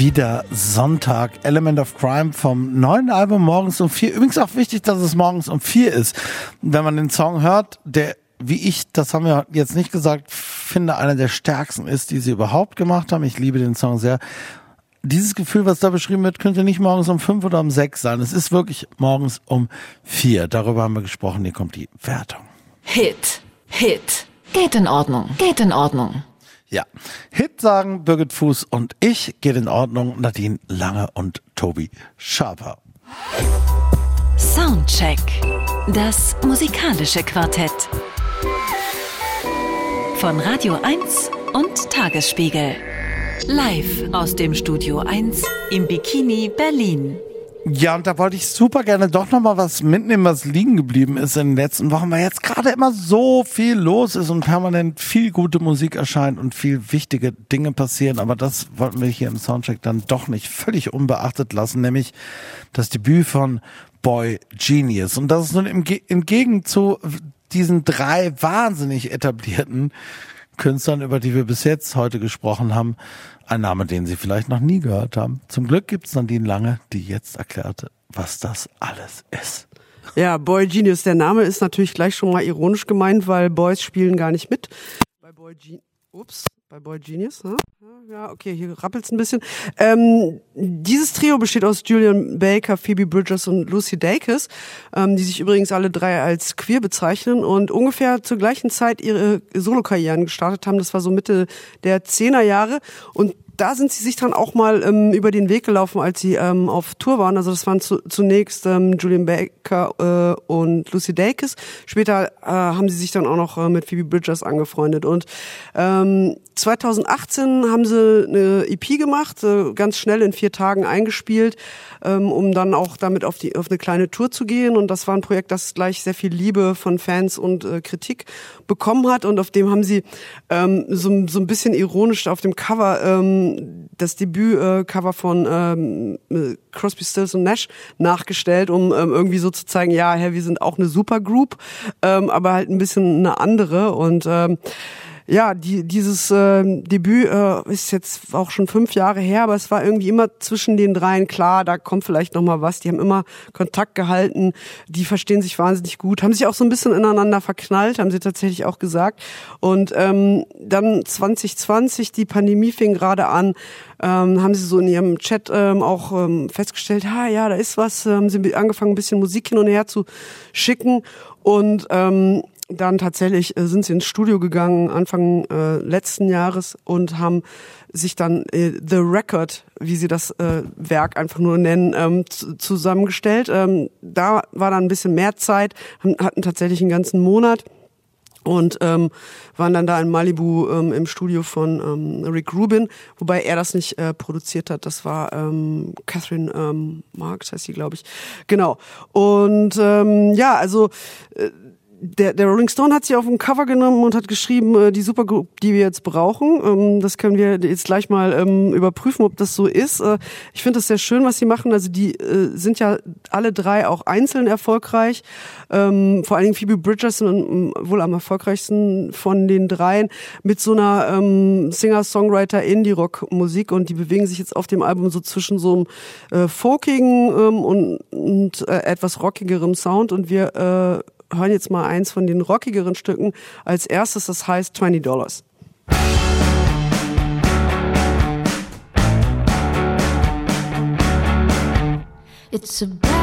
Wieder Sonntag. Element of Crime vom neuen Album morgens um vier. Übrigens auch wichtig, dass es morgens um vier ist. Wenn man den Song hört, der, wie ich, das haben wir jetzt nicht gesagt, finde einer der stärksten ist, die sie überhaupt gemacht haben. Ich liebe den Song sehr. Dieses Gefühl, was da beschrieben wird, könnte nicht morgens um fünf oder um sechs sein. Es ist wirklich morgens um vier. Darüber haben wir gesprochen. Hier kommt die Wertung.
Hit, Hit. Geht in Ordnung, geht in Ordnung.
Ja. Hit sagen Birgit Fuß und ich geht in Ordnung. Nadine Lange und Tobi Schaper.
Soundcheck. Das musikalische Quartett. Von Radio 1 und Tagesspiegel. Live aus dem Studio 1 im Bikini Berlin.
Ja, und da wollte ich super gerne doch nochmal was mitnehmen, was liegen geblieben ist in den letzten Wochen, weil jetzt gerade immer so viel los ist und permanent viel gute Musik erscheint und viel wichtige Dinge passieren. Aber das wollten wir hier im Soundcheck dann doch nicht völlig unbeachtet lassen, nämlich das Debüt von Boy Genius. Und das ist nun im, Ge im Gegensatz zu diesen drei wahnsinnig etablierten Künstlern, über die wir bis jetzt heute gesprochen haben, ein Name, den Sie vielleicht noch nie gehört haben. Zum Glück gibt es Nadine Lange, die jetzt erklärte, was das alles ist.
Ja, Boy Genius, der Name ist natürlich gleich schon mal ironisch gemeint, weil Boys spielen gar nicht mit. Bei Boy Genius, ups, bei Boy Genius, ne? Ja, okay, hier rappelt's ein bisschen. Ähm, dieses Trio besteht aus Julian Baker, Phoebe Bridgers und Lucy Dacus, ähm, die sich übrigens alle drei als queer bezeichnen und ungefähr zur gleichen Zeit ihre Solokarrieren gestartet haben. Das war so Mitte der Zehner Jahre und da sind sie sich dann auch mal ähm, über den Weg gelaufen, als sie ähm, auf Tour waren. Also das waren zu, zunächst ähm, Julian Baker äh, und Lucy Dacus. Später äh, haben sie sich dann auch noch äh, mit Phoebe Bridgers angefreundet. Und ähm, 2018 haben sie eine EP gemacht, äh, ganz schnell in vier Tagen eingespielt, ähm, um dann auch damit auf, die, auf eine kleine Tour zu gehen. Und das war ein Projekt, das gleich sehr viel Liebe von Fans und äh, Kritik bekommen hat. Und auf dem haben sie ähm, so, so ein bisschen ironisch auf dem Cover ähm, das Debütcover äh, von ähm, Crosby, Stills und Nash nachgestellt, um ähm, irgendwie so zu zeigen, ja, hey, wir sind auch eine Supergroup, ähm, aber halt ein bisschen eine andere. Und ähm, ja, die, dieses äh, Debüt äh, ist jetzt auch schon fünf Jahre her, aber es war irgendwie immer zwischen den dreien klar, da kommt vielleicht noch mal was. Die haben immer Kontakt gehalten, die verstehen sich wahnsinnig gut, haben sich auch so ein bisschen ineinander verknallt, haben sie tatsächlich auch gesagt. Und ähm, dann 2020, die Pandemie fing gerade an, ähm, haben sie so in ihrem Chat ähm, auch ähm, festgestellt, ha ja, da ist was, haben sie angefangen, ein bisschen Musik hin und her zu schicken und ähm, dann tatsächlich äh, sind sie ins Studio gegangen Anfang äh, letzten Jahres und haben sich dann äh, The Record, wie sie das äh, Werk einfach nur nennen, ähm, zusammengestellt. Ähm, da war dann ein bisschen mehr Zeit, hatten tatsächlich einen ganzen Monat und ähm, waren dann da in Malibu ähm, im Studio von ähm, Rick Rubin, wobei er das nicht äh, produziert hat. Das war ähm, Catherine ähm, Marks, heißt sie, glaube ich. Genau. Und ähm, ja, also äh, der, der Rolling Stone hat sie auf dem Cover genommen und hat geschrieben, äh, die Supergroup, die wir jetzt brauchen. Ähm, das können wir jetzt gleich mal ähm, überprüfen, ob das so ist. Äh, ich finde das sehr schön, was sie machen. Also die äh, sind ja alle drei auch einzeln erfolgreich. Ähm, vor allen Dingen Phoebe Bridgers sind ähm, wohl am erfolgreichsten von den dreien mit so einer ähm, Singer-Songwriter Indie-Rock-Musik und die bewegen sich jetzt auf dem Album so zwischen so einem äh, folkigen ähm, und, und äh, etwas rockigerem Sound und wir äh, hören jetzt mal eins von den rockigeren Stücken als erstes, das heißt 20 Dollars.
It's a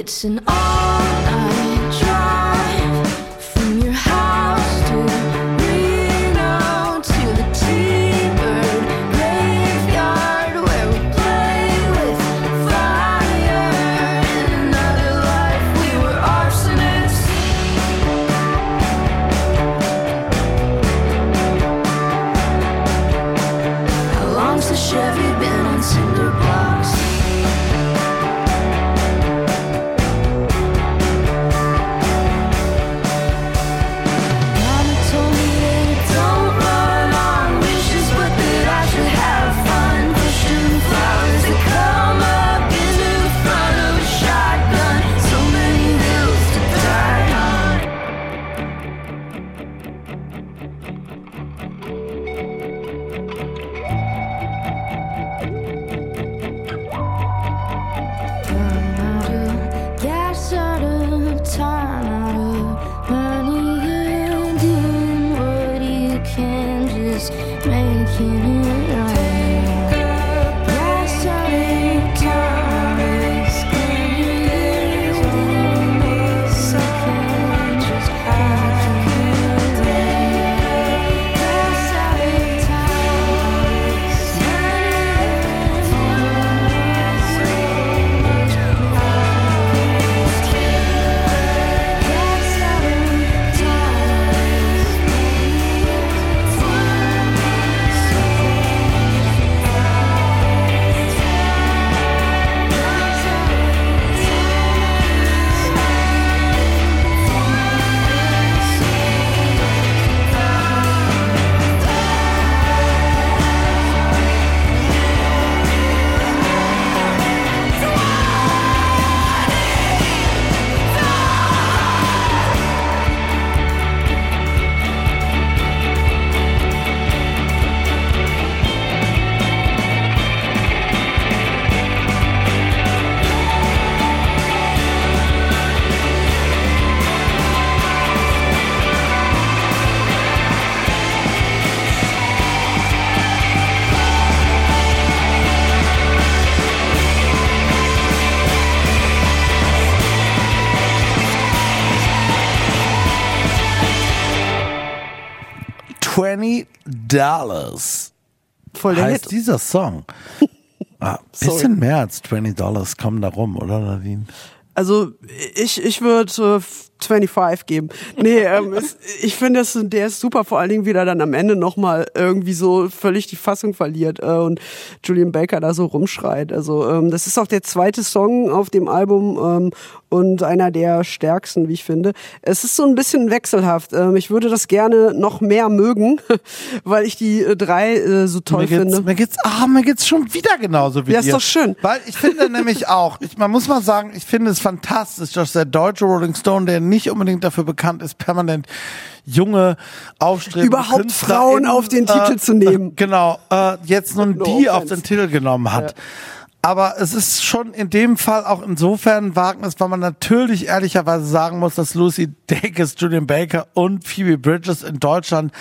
It's an
Dollars.
Voll der
heißt
Hit.
dieser Song. Ah, bisschen
Sorry.
mehr als 20 Dollars kommen da rum, oder Nadine?
Also ich, ich würde äh, 25 geben. Nee, ähm, es, ich finde, das- der ist super, vor allen Dingen, wie er dann am Ende nochmal irgendwie so völlig die Fassung verliert äh, und Julian Baker da so rumschreit. Also ähm, das ist auch der zweite Song auf dem Album ähm, und einer der stärksten, wie ich finde. Es ist so ein bisschen wechselhaft. Ähm, ich würde das gerne noch mehr mögen, weil ich die äh, drei äh, so toll
mir
finde.
Mir geht's, ah, mir geht's schon wieder genauso wie
Ja,
dir.
ist doch schön.
Weil ich finde nämlich auch, ich, man muss mal sagen, ich finde es fantastisch, dass der deutsche Rolling Stone, der nicht unbedingt dafür bekannt ist, permanent junge, aufstrebende
Überhaupt
Künstler
Frauen
in,
auf den Titel zu nehmen.
Genau, äh, jetzt nun
No
die auf
offense.
den Titel genommen hat. Aber es ist schon in dem Fall auch insofern ein Wagnis, weil man natürlich ehrlicherweise sagen muss, dass Lucy Dacus, Julian Baker und Phoebe Bridges in Deutschland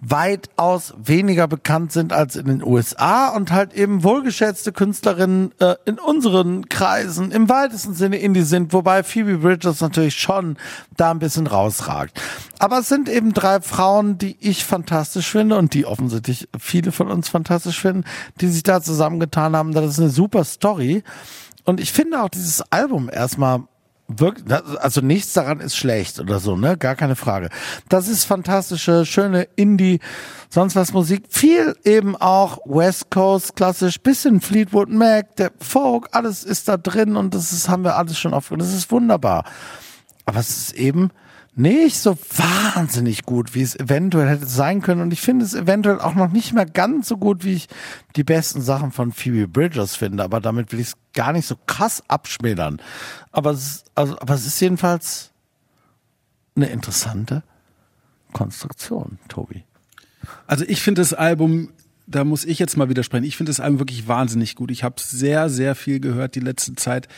weitaus weniger bekannt sind als in den USA und halt eben wohlgeschätzte Künstlerinnen äh, in unseren Kreisen im weitesten Sinne Indie sind, wobei Phoebe Bridges natürlich schon da ein bisschen rausragt. Aber es sind eben drei Frauen, die ich fantastisch finde und die offensichtlich viele von uns fantastisch finden, die sich da zusammengetan haben. Das ist eine super Story. Und ich finde auch dieses Album erstmal wirklich, also nichts daran ist schlecht oder so, ne? Gar keine Frage. Das ist fantastische, schöne Indie, sonst was Musik. Viel eben auch West Coast klassisch, bisschen Fleetwood Mac, der Folk, alles ist da drin und das ist, haben wir alles schon aufgenommen. Das ist wunderbar. Aber es ist eben nicht so wahnsinnig gut, wie es eventuell hätte sein können. Und ich finde es eventuell auch noch nicht mehr ganz so gut, wie ich die besten Sachen von Phoebe Bridgers finde. Aber damit will ich es gar nicht so krass abschmälern. Aber es, also, aber es ist jedenfalls eine interessante Konstruktion, Tobi.
Also ich finde das Album, da muss ich jetzt mal widersprechen, ich finde das Album wirklich wahnsinnig gut. Ich habe sehr, sehr viel gehört die letzte Zeit.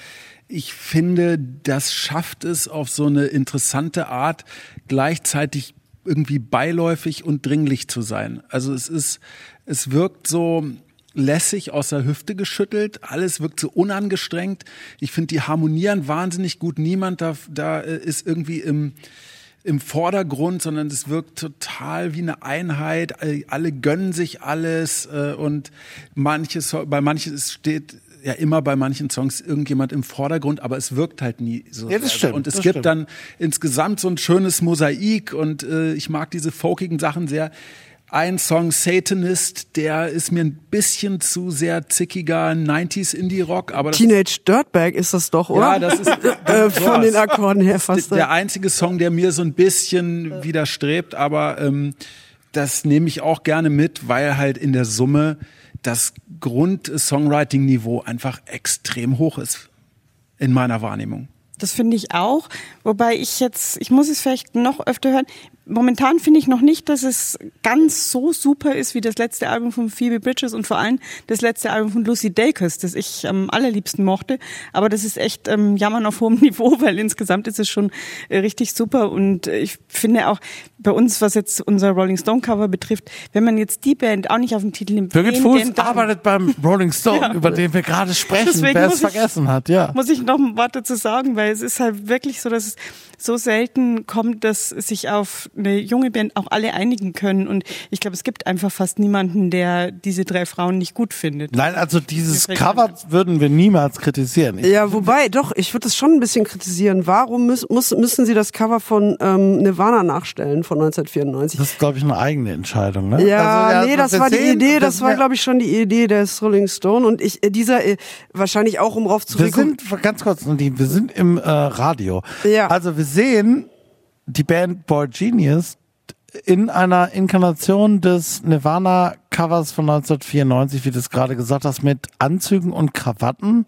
Ich finde, das schafft es auf so eine interessante Art, gleichzeitig irgendwie beiläufig und dringlich zu sein. Also es ist, es wirkt so lässig aus der Hüfte geschüttelt, alles wirkt so unangestrengt. Ich finde, die harmonieren wahnsinnig gut. Niemand da, da äh, ist irgendwie im, im Vordergrund, sondern es wirkt total wie eine Einheit. Alle gönnen sich alles äh, und manches, bei manchen es steht ja immer bei manchen Songs irgendjemand im Vordergrund, aber es wirkt halt nie so.
Ja, das
sehr.
stimmt,
Und es
das
gibt
stimmt.
dann insgesamt so ein schönes Mosaik und äh, ich mag diese folkigen Sachen sehr. Ein Song Satanist, der ist mir ein bisschen zu sehr zickiger 90s Indie-Rock, aber das
Teenage Dirtbag ist das doch, oder?
ja, das ist
äh, von den Akkorden her fast.
der einzige Song, der mir so ein bisschen widerstrebt, aber ähm, das nehme ich auch gerne mit, weil halt in der Summe das Grund-Songwriting-Niveau einfach extrem hoch ist in meiner Wahrnehmung.
Das finde ich auch. Wobei ich jetzt, ich muss es vielleicht noch öfter hören. Momentan finde ich noch nicht, dass es ganz so super ist wie das letzte Album von Phoebe Bridges und vor allem das letzte Album von Lucy Dacus, das ich am allerliebsten mochte. Aber das ist echt ähm, Jammern auf hohem Niveau, weil insgesamt ist es schon äh, richtig super. Und äh, ich finde auch bei uns, was jetzt unser Rolling Stone Cover betrifft, wenn man jetzt die Band auch nicht auf dem Titel nimmt,
Birgit Fuß arbeitet beim Rolling Stone,
Ja.
über den wir gerade sprechen, wer es
ich-
vergessen hat, ja.
muss ich noch ein Wort dazu sagen, weil es ist halt wirklich so, dass es so selten kommt, dass sich auf eine junge Band auch alle einigen können. Und ich glaube, es gibt einfach fast niemanden, der diese drei Frauen nicht gut findet.
Nein, also dieses Cover würden wir niemals kritisieren. Ich,
Ja, wobei, doch, ich würde es schon ein bisschen kritisieren. Warum müß, muss, müssen sie das Cover von ähm, Nirvana nachstellen von 1994?
das ist, glaube ich, eine eigene Entscheidung, ne?
Ja,
Also,
nee, das war die
sehen,
Idee, das war, glaube ich, schon die Idee des Rolling Stone und ich, äh, dieser, äh, wahrscheinlich auch um rauf zu
Wir sind, ganz kurz, Nadine, wir sind im äh, Radio.
Ja.
Also wir sehen die Band Boy Genius in einer Inkarnation des Nirvana-Covers von 1994, wie du es gerade gesagt hast, mit Anzügen und Krawatten,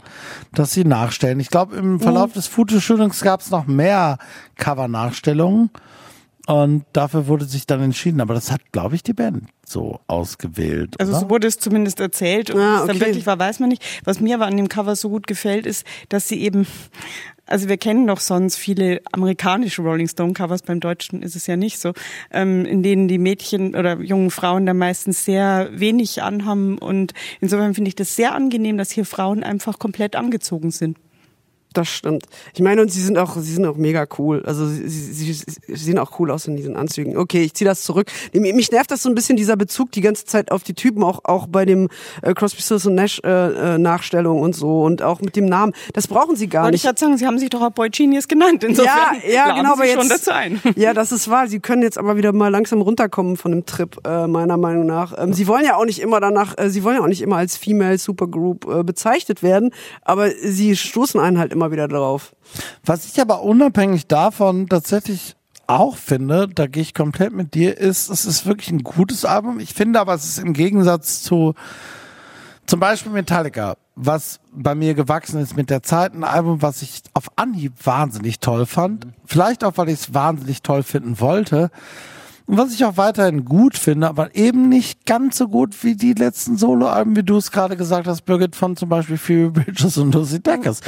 dass sie nachstellen. Ich glaube, im Verlauf
Mhm.
des Fotoshootings gab es noch mehr Cover-Nachstellungen. Und dafür wurde sich dann entschieden. Aber das hat, glaube ich, die Band so ausgewählt.
Also
oder?
so wurde es zumindest erzählt. Und
Ah,
was dann
okay.
wirklich war, weiß man nicht. Was mir aber an dem Cover so gut gefällt, ist, dass sie eben, also wir kennen doch sonst viele amerikanische Rolling Stone Covers, beim Deutschen ist es ja nicht so, ähm, in denen die Mädchen oder jungen Frauen da meistens sehr wenig anhaben. Und insofern finde ich das sehr angenehm, dass hier Frauen einfach komplett angezogen sind.
Das stimmt. Ich meine, und sie sind auch, sie sind auch mega cool. Also sie, sie, sie sehen auch cool aus in diesen Anzügen. Okay, ich ziehe das zurück. Mich nervt das so ein bisschen dieser Bezug die ganze Zeit auf die Typen, auch auch bei dem äh, Crosby, Stills und Nash äh, äh, Nachstellung und so und auch mit dem Namen. Das brauchen sie gar
Wollte
nicht.
Ich sagen, sie haben sich doch auch Boy Genius genannt. Insofern
ja, ja, genau. Aber jetzt
schon dazu ein.
ja, das ist wahr. Sie können jetzt aber wieder mal langsam runterkommen von dem Trip, äh, meiner Meinung nach. Ähm, sie wollen ja auch nicht immer danach, äh, sie wollen ja auch nicht immer als Female Supergroup äh, bezeichnet werden, aber sie stoßen einen halt immer wieder darauf.
Was ich aber unabhängig davon tatsächlich auch finde, da gehe ich komplett mit dir, ist, es ist wirklich ein gutes Album. Ich finde aber, es ist im Gegensatz zu zum Beispiel Metallica, was bei mir gewachsen ist mit der Zeit, ein Album, was ich auf Anhieb wahnsinnig toll fand. Vielleicht auch, weil ich es wahnsinnig toll finden wollte. Und was ich auch weiterhin gut finde, aber eben nicht ganz so gut wie die letzten Soloalben, wie du es gerade gesagt hast, Birgit, von zum Beispiel Phoebe Bridges und Lucy Deckers.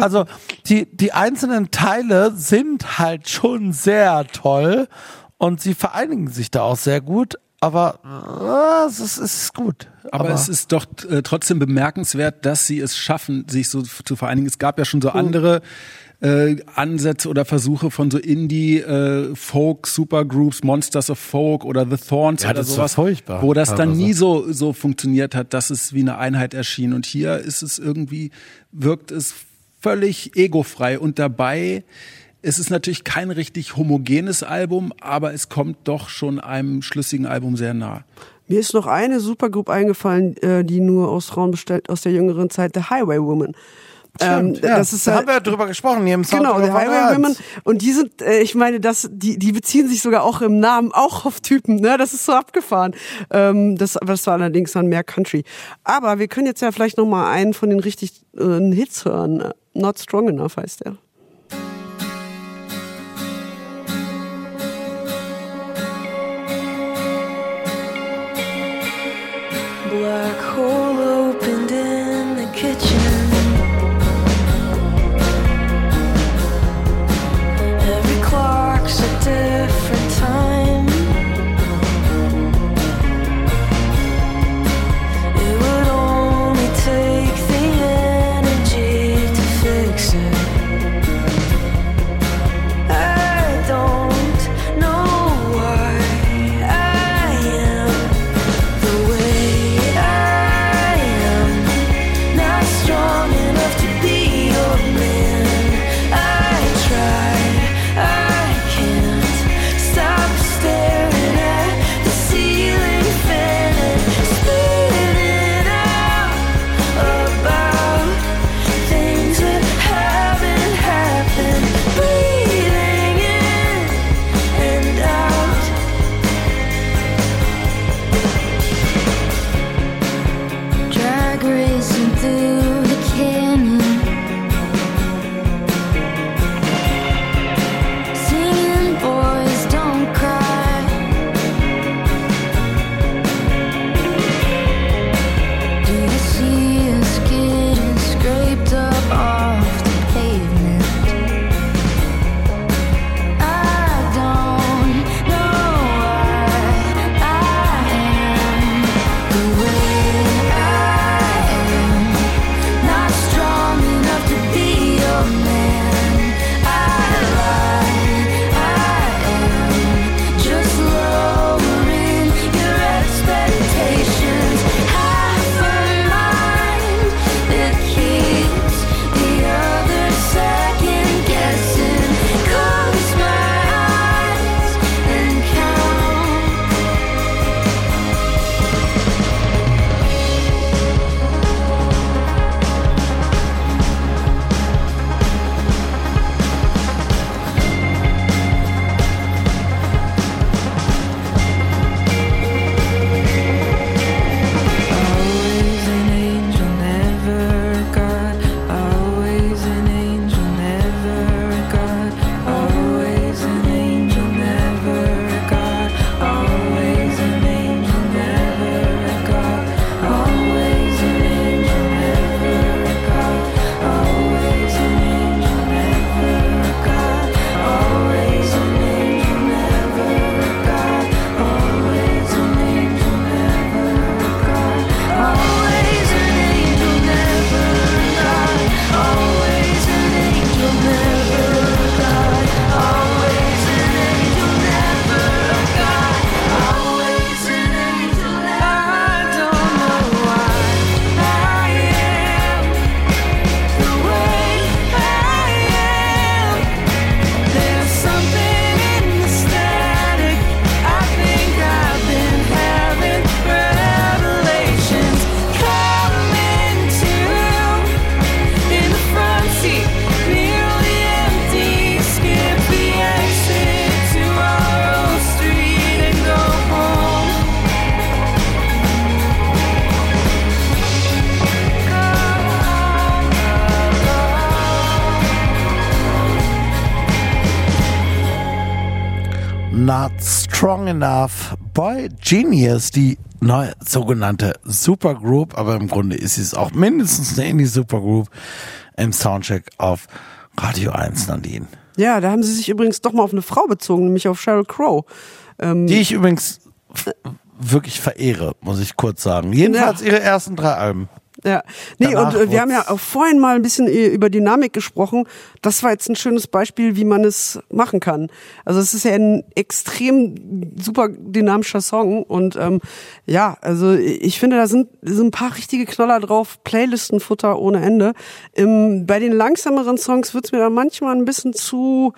Also die, die einzelnen Teile sind halt schon sehr toll und sie vereinigen sich da auch sehr gut, aber äh, es, ist, es ist gut.
Aber, aber, es ist doch äh, trotzdem bemerkenswert, dass sie es schaffen, sich so zu vereinigen. Es gab ja schon so andere äh, Ansätze oder Versuche von so Indie äh, Folk Supergroups, Monsters of Folk oder The Thorns
ja,
oder
das
sowas,
furchtbar,
wo das dann nie so so funktioniert hat, dass es wie eine Einheit erschien und hier ist es irgendwie wirkt es völlig egofrei und dabei ist es natürlich kein richtig homogenes Album, aber es kommt doch schon einem schlüssigen Album sehr nah.
Mir ist noch eine Supergroup eingefallen, äh, die nur aus Frauen bestellt, aus der jüngeren Zeit, The Highway Woman.
Stimmt, ähm, ja. das ist, da haben wir ja drüber gesprochen hier im Sound
Genau, die Highway Women. Und die sind, äh, ich meine, das, die, die beziehen sich sogar auch im Namen auch auf Typen, ne? Das ist so abgefahren. Ähm, das, das war allerdings dann mehr Country. Aber wir können jetzt ja vielleicht noch mal einen von den richtig äh, Hits hören. Not Strong Enough heißt der.
Strong Enough. Boy Genius, die neue sogenannte Supergroup, aber im Grunde ist es auch mindestens eine Indie-Supergroup im Soundcheck auf Radio 1, Nadine.
Ja, da haben sie sich übrigens doch mal auf eine Frau bezogen, nämlich auf Sheryl Crow. Ähm,
Die ich übrigens wirklich verehre, muss ich kurz sagen. Jedenfalls
Ja.
ihre ersten drei Alben.
Ja, nee,
Danach
und äh, wir haben ja auch vorhin mal ein bisschen äh, über Dynamik gesprochen. Das war jetzt ein schönes Beispiel, wie man es machen kann. Also es ist ja ein extrem super dynamischer Song und ähm, ja, also ich finde, da sind, sind ein paar richtige Knaller drauf, Playlistenfutter ohne Ende. Im, bei den langsameren Songs wird's mir dann manchmal ein bisschen zu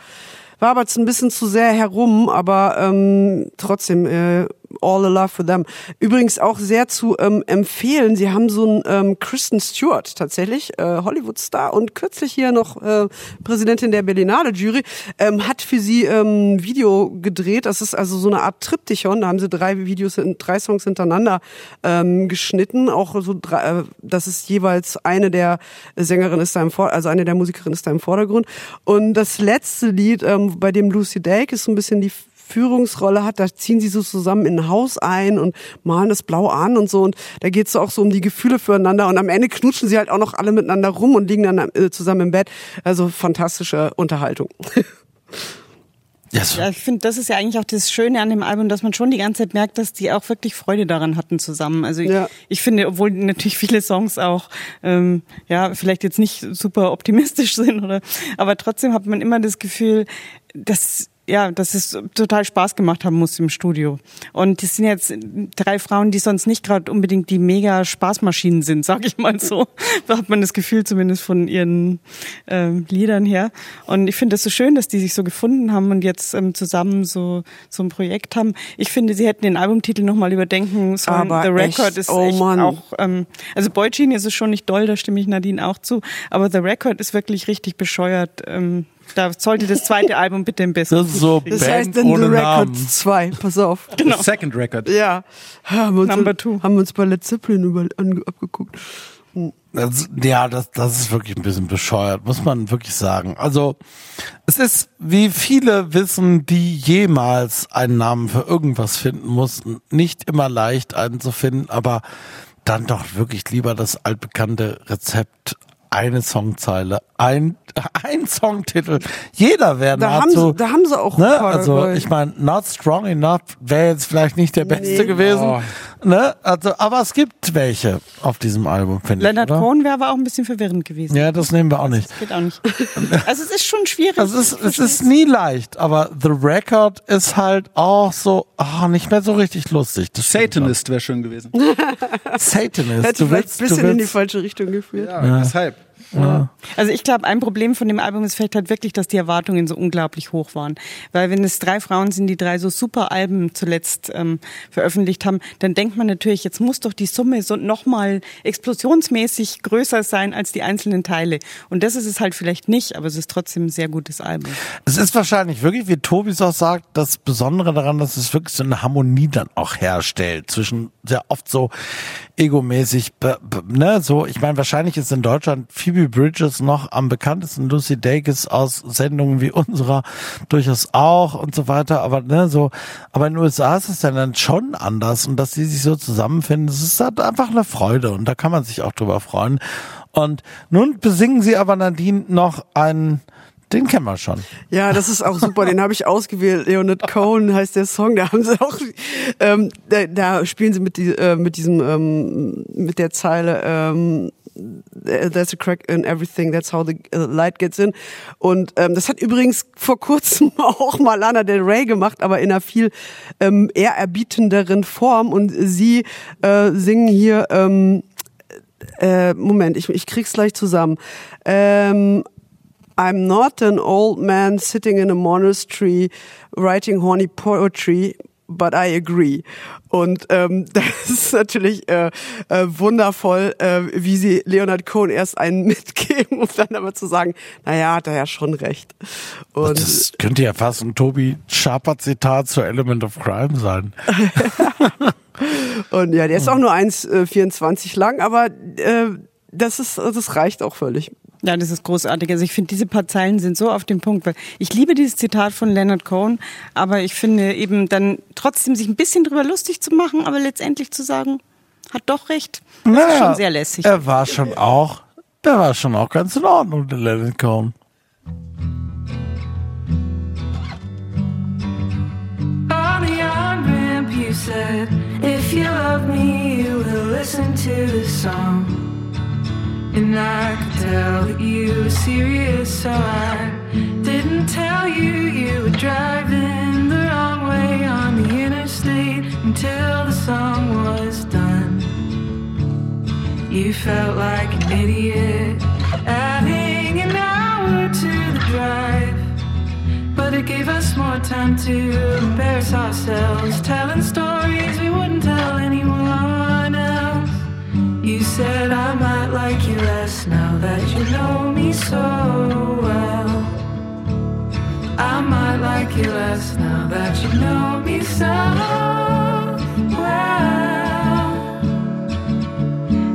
war aber ein bisschen zu sehr herum, aber ähm, trotzdem äh, all the love for them. Übrigens auch sehr zu ähm, empfehlen. Sie haben so einen ähm, Kristen Stewart tatsächlich, äh, Hollywood-Star und kürzlich hier noch äh, Präsidentin der Berlinale Jury, ähm, hat für sie ähm, Video gedreht. Das ist also so eine Art Triptychon. Da haben sie drei Videos, drei Songs hintereinander ähm, geschnitten. Auch so drei, äh, das ist jeweils eine der Sängerinnen ist da im Vor also eine der Musikerinnen ist da im Vordergrund. Und das letzte Lied, ähm, bei dem Lucy Dake ist so ein bisschen die Führungsrolle hat, da ziehen sie so zusammen in ein Haus ein und malen das blau an und so und da geht es auch so um die Gefühle füreinander und am Ende knutschen sie halt auch noch alle miteinander rum und liegen dann äh, zusammen im Bett. Also fantastische Unterhaltung.
Yes.
Ja, ich finde, das ist ja eigentlich auch das Schöne an dem Album, dass man schon die ganze Zeit merkt, dass die auch wirklich Freude daran hatten zusammen. Also ich,
Ja.
ich finde, obwohl natürlich viele Songs auch ähm, ja vielleicht jetzt nicht super optimistisch sind oder, aber trotzdem hat man immer das Gefühl, dass ja, dass es total Spaß gemacht haben muss im Studio. Und das sind jetzt drei Frauen, die sonst nicht gerade unbedingt die mega Spaßmaschinen sind, sag ich mal so. Da hat man das Gefühl zumindest von ihren ähm, Liedern her. Und ich finde es so schön, dass die sich so gefunden haben und jetzt ähm, zusammen so so ein Projekt haben. Ich finde, sie hätten den Albumtitel nochmal überdenken sollen.
Aber
The Record
echt,
ist
oh
echt
Mann.
auch, ähm, also Boy Genius ist schon nicht doll, da stimme ich Nadine auch zu. Aber The Record ist wirklich richtig bescheuert. Ähm, da sollte das zweite Album bitte im besten.
Das ist so
Das
Band
heißt dann The
ohne
Record
Namen.
2, pass auf.
Genau.
Second Record.
Ja, haben uns,
Number two.
haben wir uns bei Led Zeppelin über, ange, abgeguckt.
Das, ja, das, das ist wirklich ein bisschen bescheuert, muss man wirklich sagen. Also, es ist, wie viele wissen, die jemals einen Namen für irgendwas finden mussten, nicht immer leicht einen zu finden, aber dann doch wirklich lieber das altbekannte Rezept. Eine Songzeile, ein, ein Songtitel. Jeder wäre
Da haben, sie, da haben sie auch
Ne? Also ich meine, not strong enough wäre jetzt vielleicht nicht der beste
Nee.
gewesen.
Oh.
Ne? Also, aber es gibt welche auf diesem Album, finde ich.
Leonard? Cohen wäre aber auch ein bisschen verwirrend gewesen.
Ja, das nehmen wir auch nicht.
Geht auch nicht. Also es ist schon schwierig.
Also es ist, es ist nie leicht, aber The Record ist halt auch so, ah, nicht mehr so richtig lustig. Das
Satanist wäre schön gewesen.
Satanist.
Hätte
Du
vielleicht
willst,
ein bisschen in die falsche Richtung geführt.
Ja, weshalb?
Also ich glaube, ein Problem von dem Album ist vielleicht halt wirklich, dass die Erwartungen so unglaublich hoch waren. Weil wenn es drei Frauen sind, die drei so super Alben zuletzt ähm, veröffentlicht haben, dann denkt man natürlich, jetzt muss doch die Summe so nochmal explosionsmäßig größer sein als die einzelnen Teile. Und das ist es halt vielleicht nicht, aber es ist trotzdem ein sehr gutes Album.
es ist wahrscheinlich wirklich, wie Tobi auch sagt, das Besondere daran, dass es wirklich so eine Harmonie dann auch herstellt zwischen sehr oft so egomäßig, ne, so, ich meine, wahrscheinlich ist in Deutschland Phoebe Bridges noch am bekanntesten, Lucy Dacus aus Sendungen wie unserer durchaus auch und so weiter, aber ne, so, aber in den USA ist es dann, schon anders und dass sie sich so zusammenfinden, das ist halt einfach eine Freude und da kann man sich auch drüber freuen. Und nun besingen sie aber Nadine noch einen, den kennen wir schon.
Ja, das ist auch super. Den habe ich ausgewählt. Leonard Cohen heißt der Song. Da haben sie auch, ähm, da, da spielen sie mit, die, äh, mit diesem, ähm, mit der Zeile. Ähm, There's a crack in everything, that's how the uh, light gets in. Und ähm, das hat übrigens vor kurzem auch mal Lana Del Rey gemacht, aber in einer viel ähm, ehrerbietenderen Form. Und sie äh, singen hier, ähm, äh, Moment, ich, ich krieg's gleich zusammen. Ähm, I'm not an old man sitting in a monastery writing horny poetry, but I agree. Und ähm, das ist natürlich äh, äh, wundervoll, äh, wie sie Leonard Cohen erst einen mitgeben, um dann aber zu sagen, naja, hat er ja schon recht. Und
Das könnte ja fast ein Tobi Schaper Zitat zu Element of Crime sein.
Und ja, der ist auch nur 1,24 lang, aber äh, das ist, das reicht auch völlig.
Ja, das ist großartig. Also ich finde, diese paar Zeilen sind so auf dem Punkt, weil ich liebe dieses Zitat von Leonard Cohen, aber ich finde eben dann trotzdem sich ein bisschen drüber lustig zu machen, aber letztendlich zu sagen, hat doch recht. Das naja, ist schon sehr lässig.
Er war schon auch, der war schon auch ganz in Ordnung, der Leonard Cohen. On the on-ramp you said, if you love me, you will listen to the song. And I could tell that you were serious, so I didn't tell you you were driving the wrong way on the interstate until the song was done. You felt like an idiot, adding an hour to the drive. But it gave us more time to embarrass ourselves, telling stories we wouldn't tell anyone else. You said I might like you less now that you know me so well. I might like you less now that you know me so well.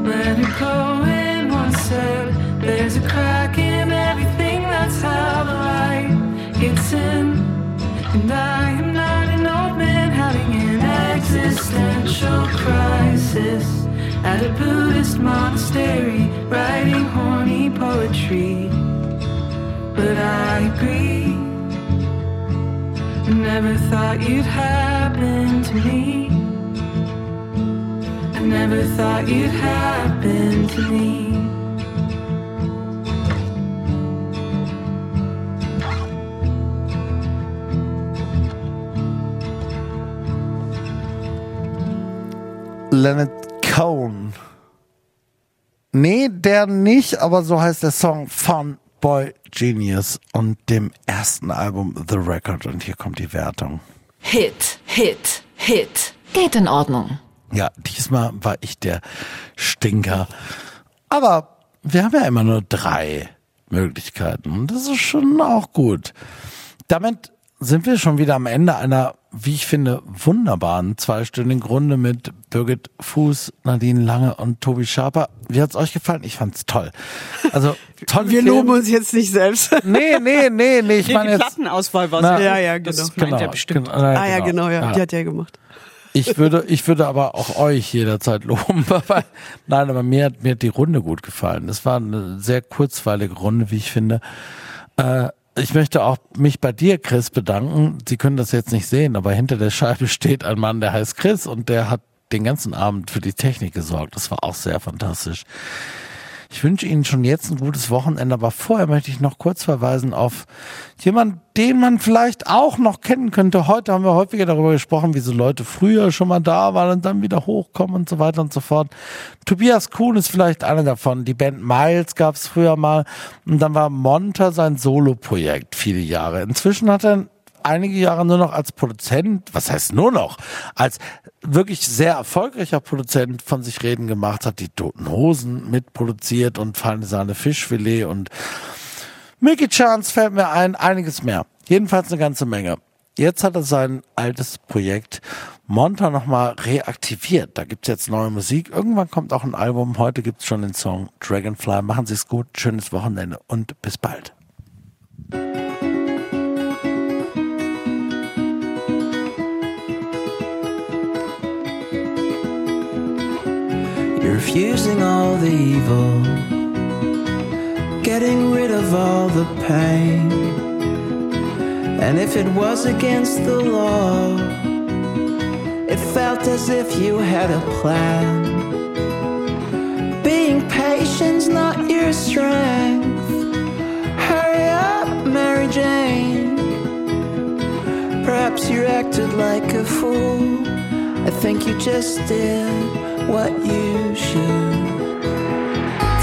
Leonard Cohen once said, There's a crack in everything, that's how the light gets in. And I am not an old man having an existential crisis at a Buddhist monastery writing horny poetry. But I agree, never thought you'd happen to me. I never thought you'd happen to me. Leonard Cone. Nee, der nicht, aber so heißt der Song von Boy Genius und dem ersten Album The Record. Und hier kommt die Wertung.
Hit, Hit, Hit. Geht in Ordnung.
Ja, diesmal war ich der Stinker. Aber wir haben ja immer nur drei Möglichkeiten und das ist schon auch gut. Damit sind wir schon wieder am Ende einer, wie ich finde, wunderbaren zweistündigen Runde mit Birgit Fuß, Nadine Lange und Tobi Schaper. Wie hat's euch gefallen? Ich fand's toll. Also toll.
Wir loben uns jetzt nicht selbst.
Nee, nee, nee, nee. Ich nee, meine
die Plattenauswahl war
Ja, ja, genau.
Das genau, meint er bestimmt.
Genau, ah ja, genau, ja. ja. Die hat ja gemacht.
Ich würde, ich würde aber auch euch jederzeit loben. Nein, aber mir hat, mir hat die Runde gut gefallen. Das war eine sehr kurzweilige Runde, wie ich finde. Äh, ich möchte auch mich bei dir, Chris, bedanken. Sie können das jetzt nicht sehen, aber hinter der Scheibe steht ein Mann, der heißt Chris und der hat den ganzen Abend für die Technik gesorgt. Das war auch sehr fantastisch. Ich wünsche Ihnen schon jetzt ein gutes Wochenende, aber vorher möchte ich noch kurz verweisen auf jemand, den man vielleicht auch noch kennen könnte. Heute haben wir häufiger darüber gesprochen, wie so Leute früher schon mal da waren und dann wieder hochkommen und so weiter und so fort. Tobias Kuhn ist vielleicht einer davon. Die Band Miles gab es früher mal und dann war Monta sein Solo-Projekt viele Jahre. Inzwischen hat er einige Jahre nur noch als Produzent, was heißt nur noch, als wirklich sehr erfolgreicher Produzent von sich reden gemacht, hat die Toten Hosen mitproduziert und Feine Sahne Fischfilet und Mickey Chance fällt mir ein, einiges mehr. Jedenfalls eine ganze Menge. Jetzt hat er sein altes Projekt Monta nochmal reaktiviert. Da gibt's jetzt neue Musik. Irgendwann kommt auch ein Album. Heute gibt's schon den Song Dragonfly. Machen Sie es gut, schönes Wochenende und bis bald. Refusing all the evil, getting rid of all the pain. And if it was against the law, it felt as if you had a plan. Being patient's not your strength. Hurry up, Mary Jane. Perhaps you acted like a fool. I think you just did what you should.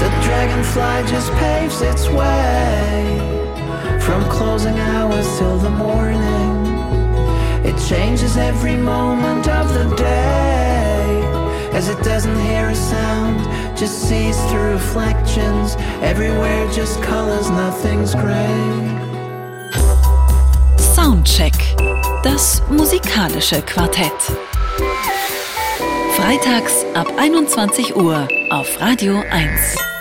The dragonfly just paves its way from closing hours till the morning. It changes every moment of the day as it doesn't hear a sound, just sees through reflections. Everywhere just colors, nothing's gray.
Soundcheck. Das musikalische Quartett. Freitags ab 21 Uhr auf Radio 1.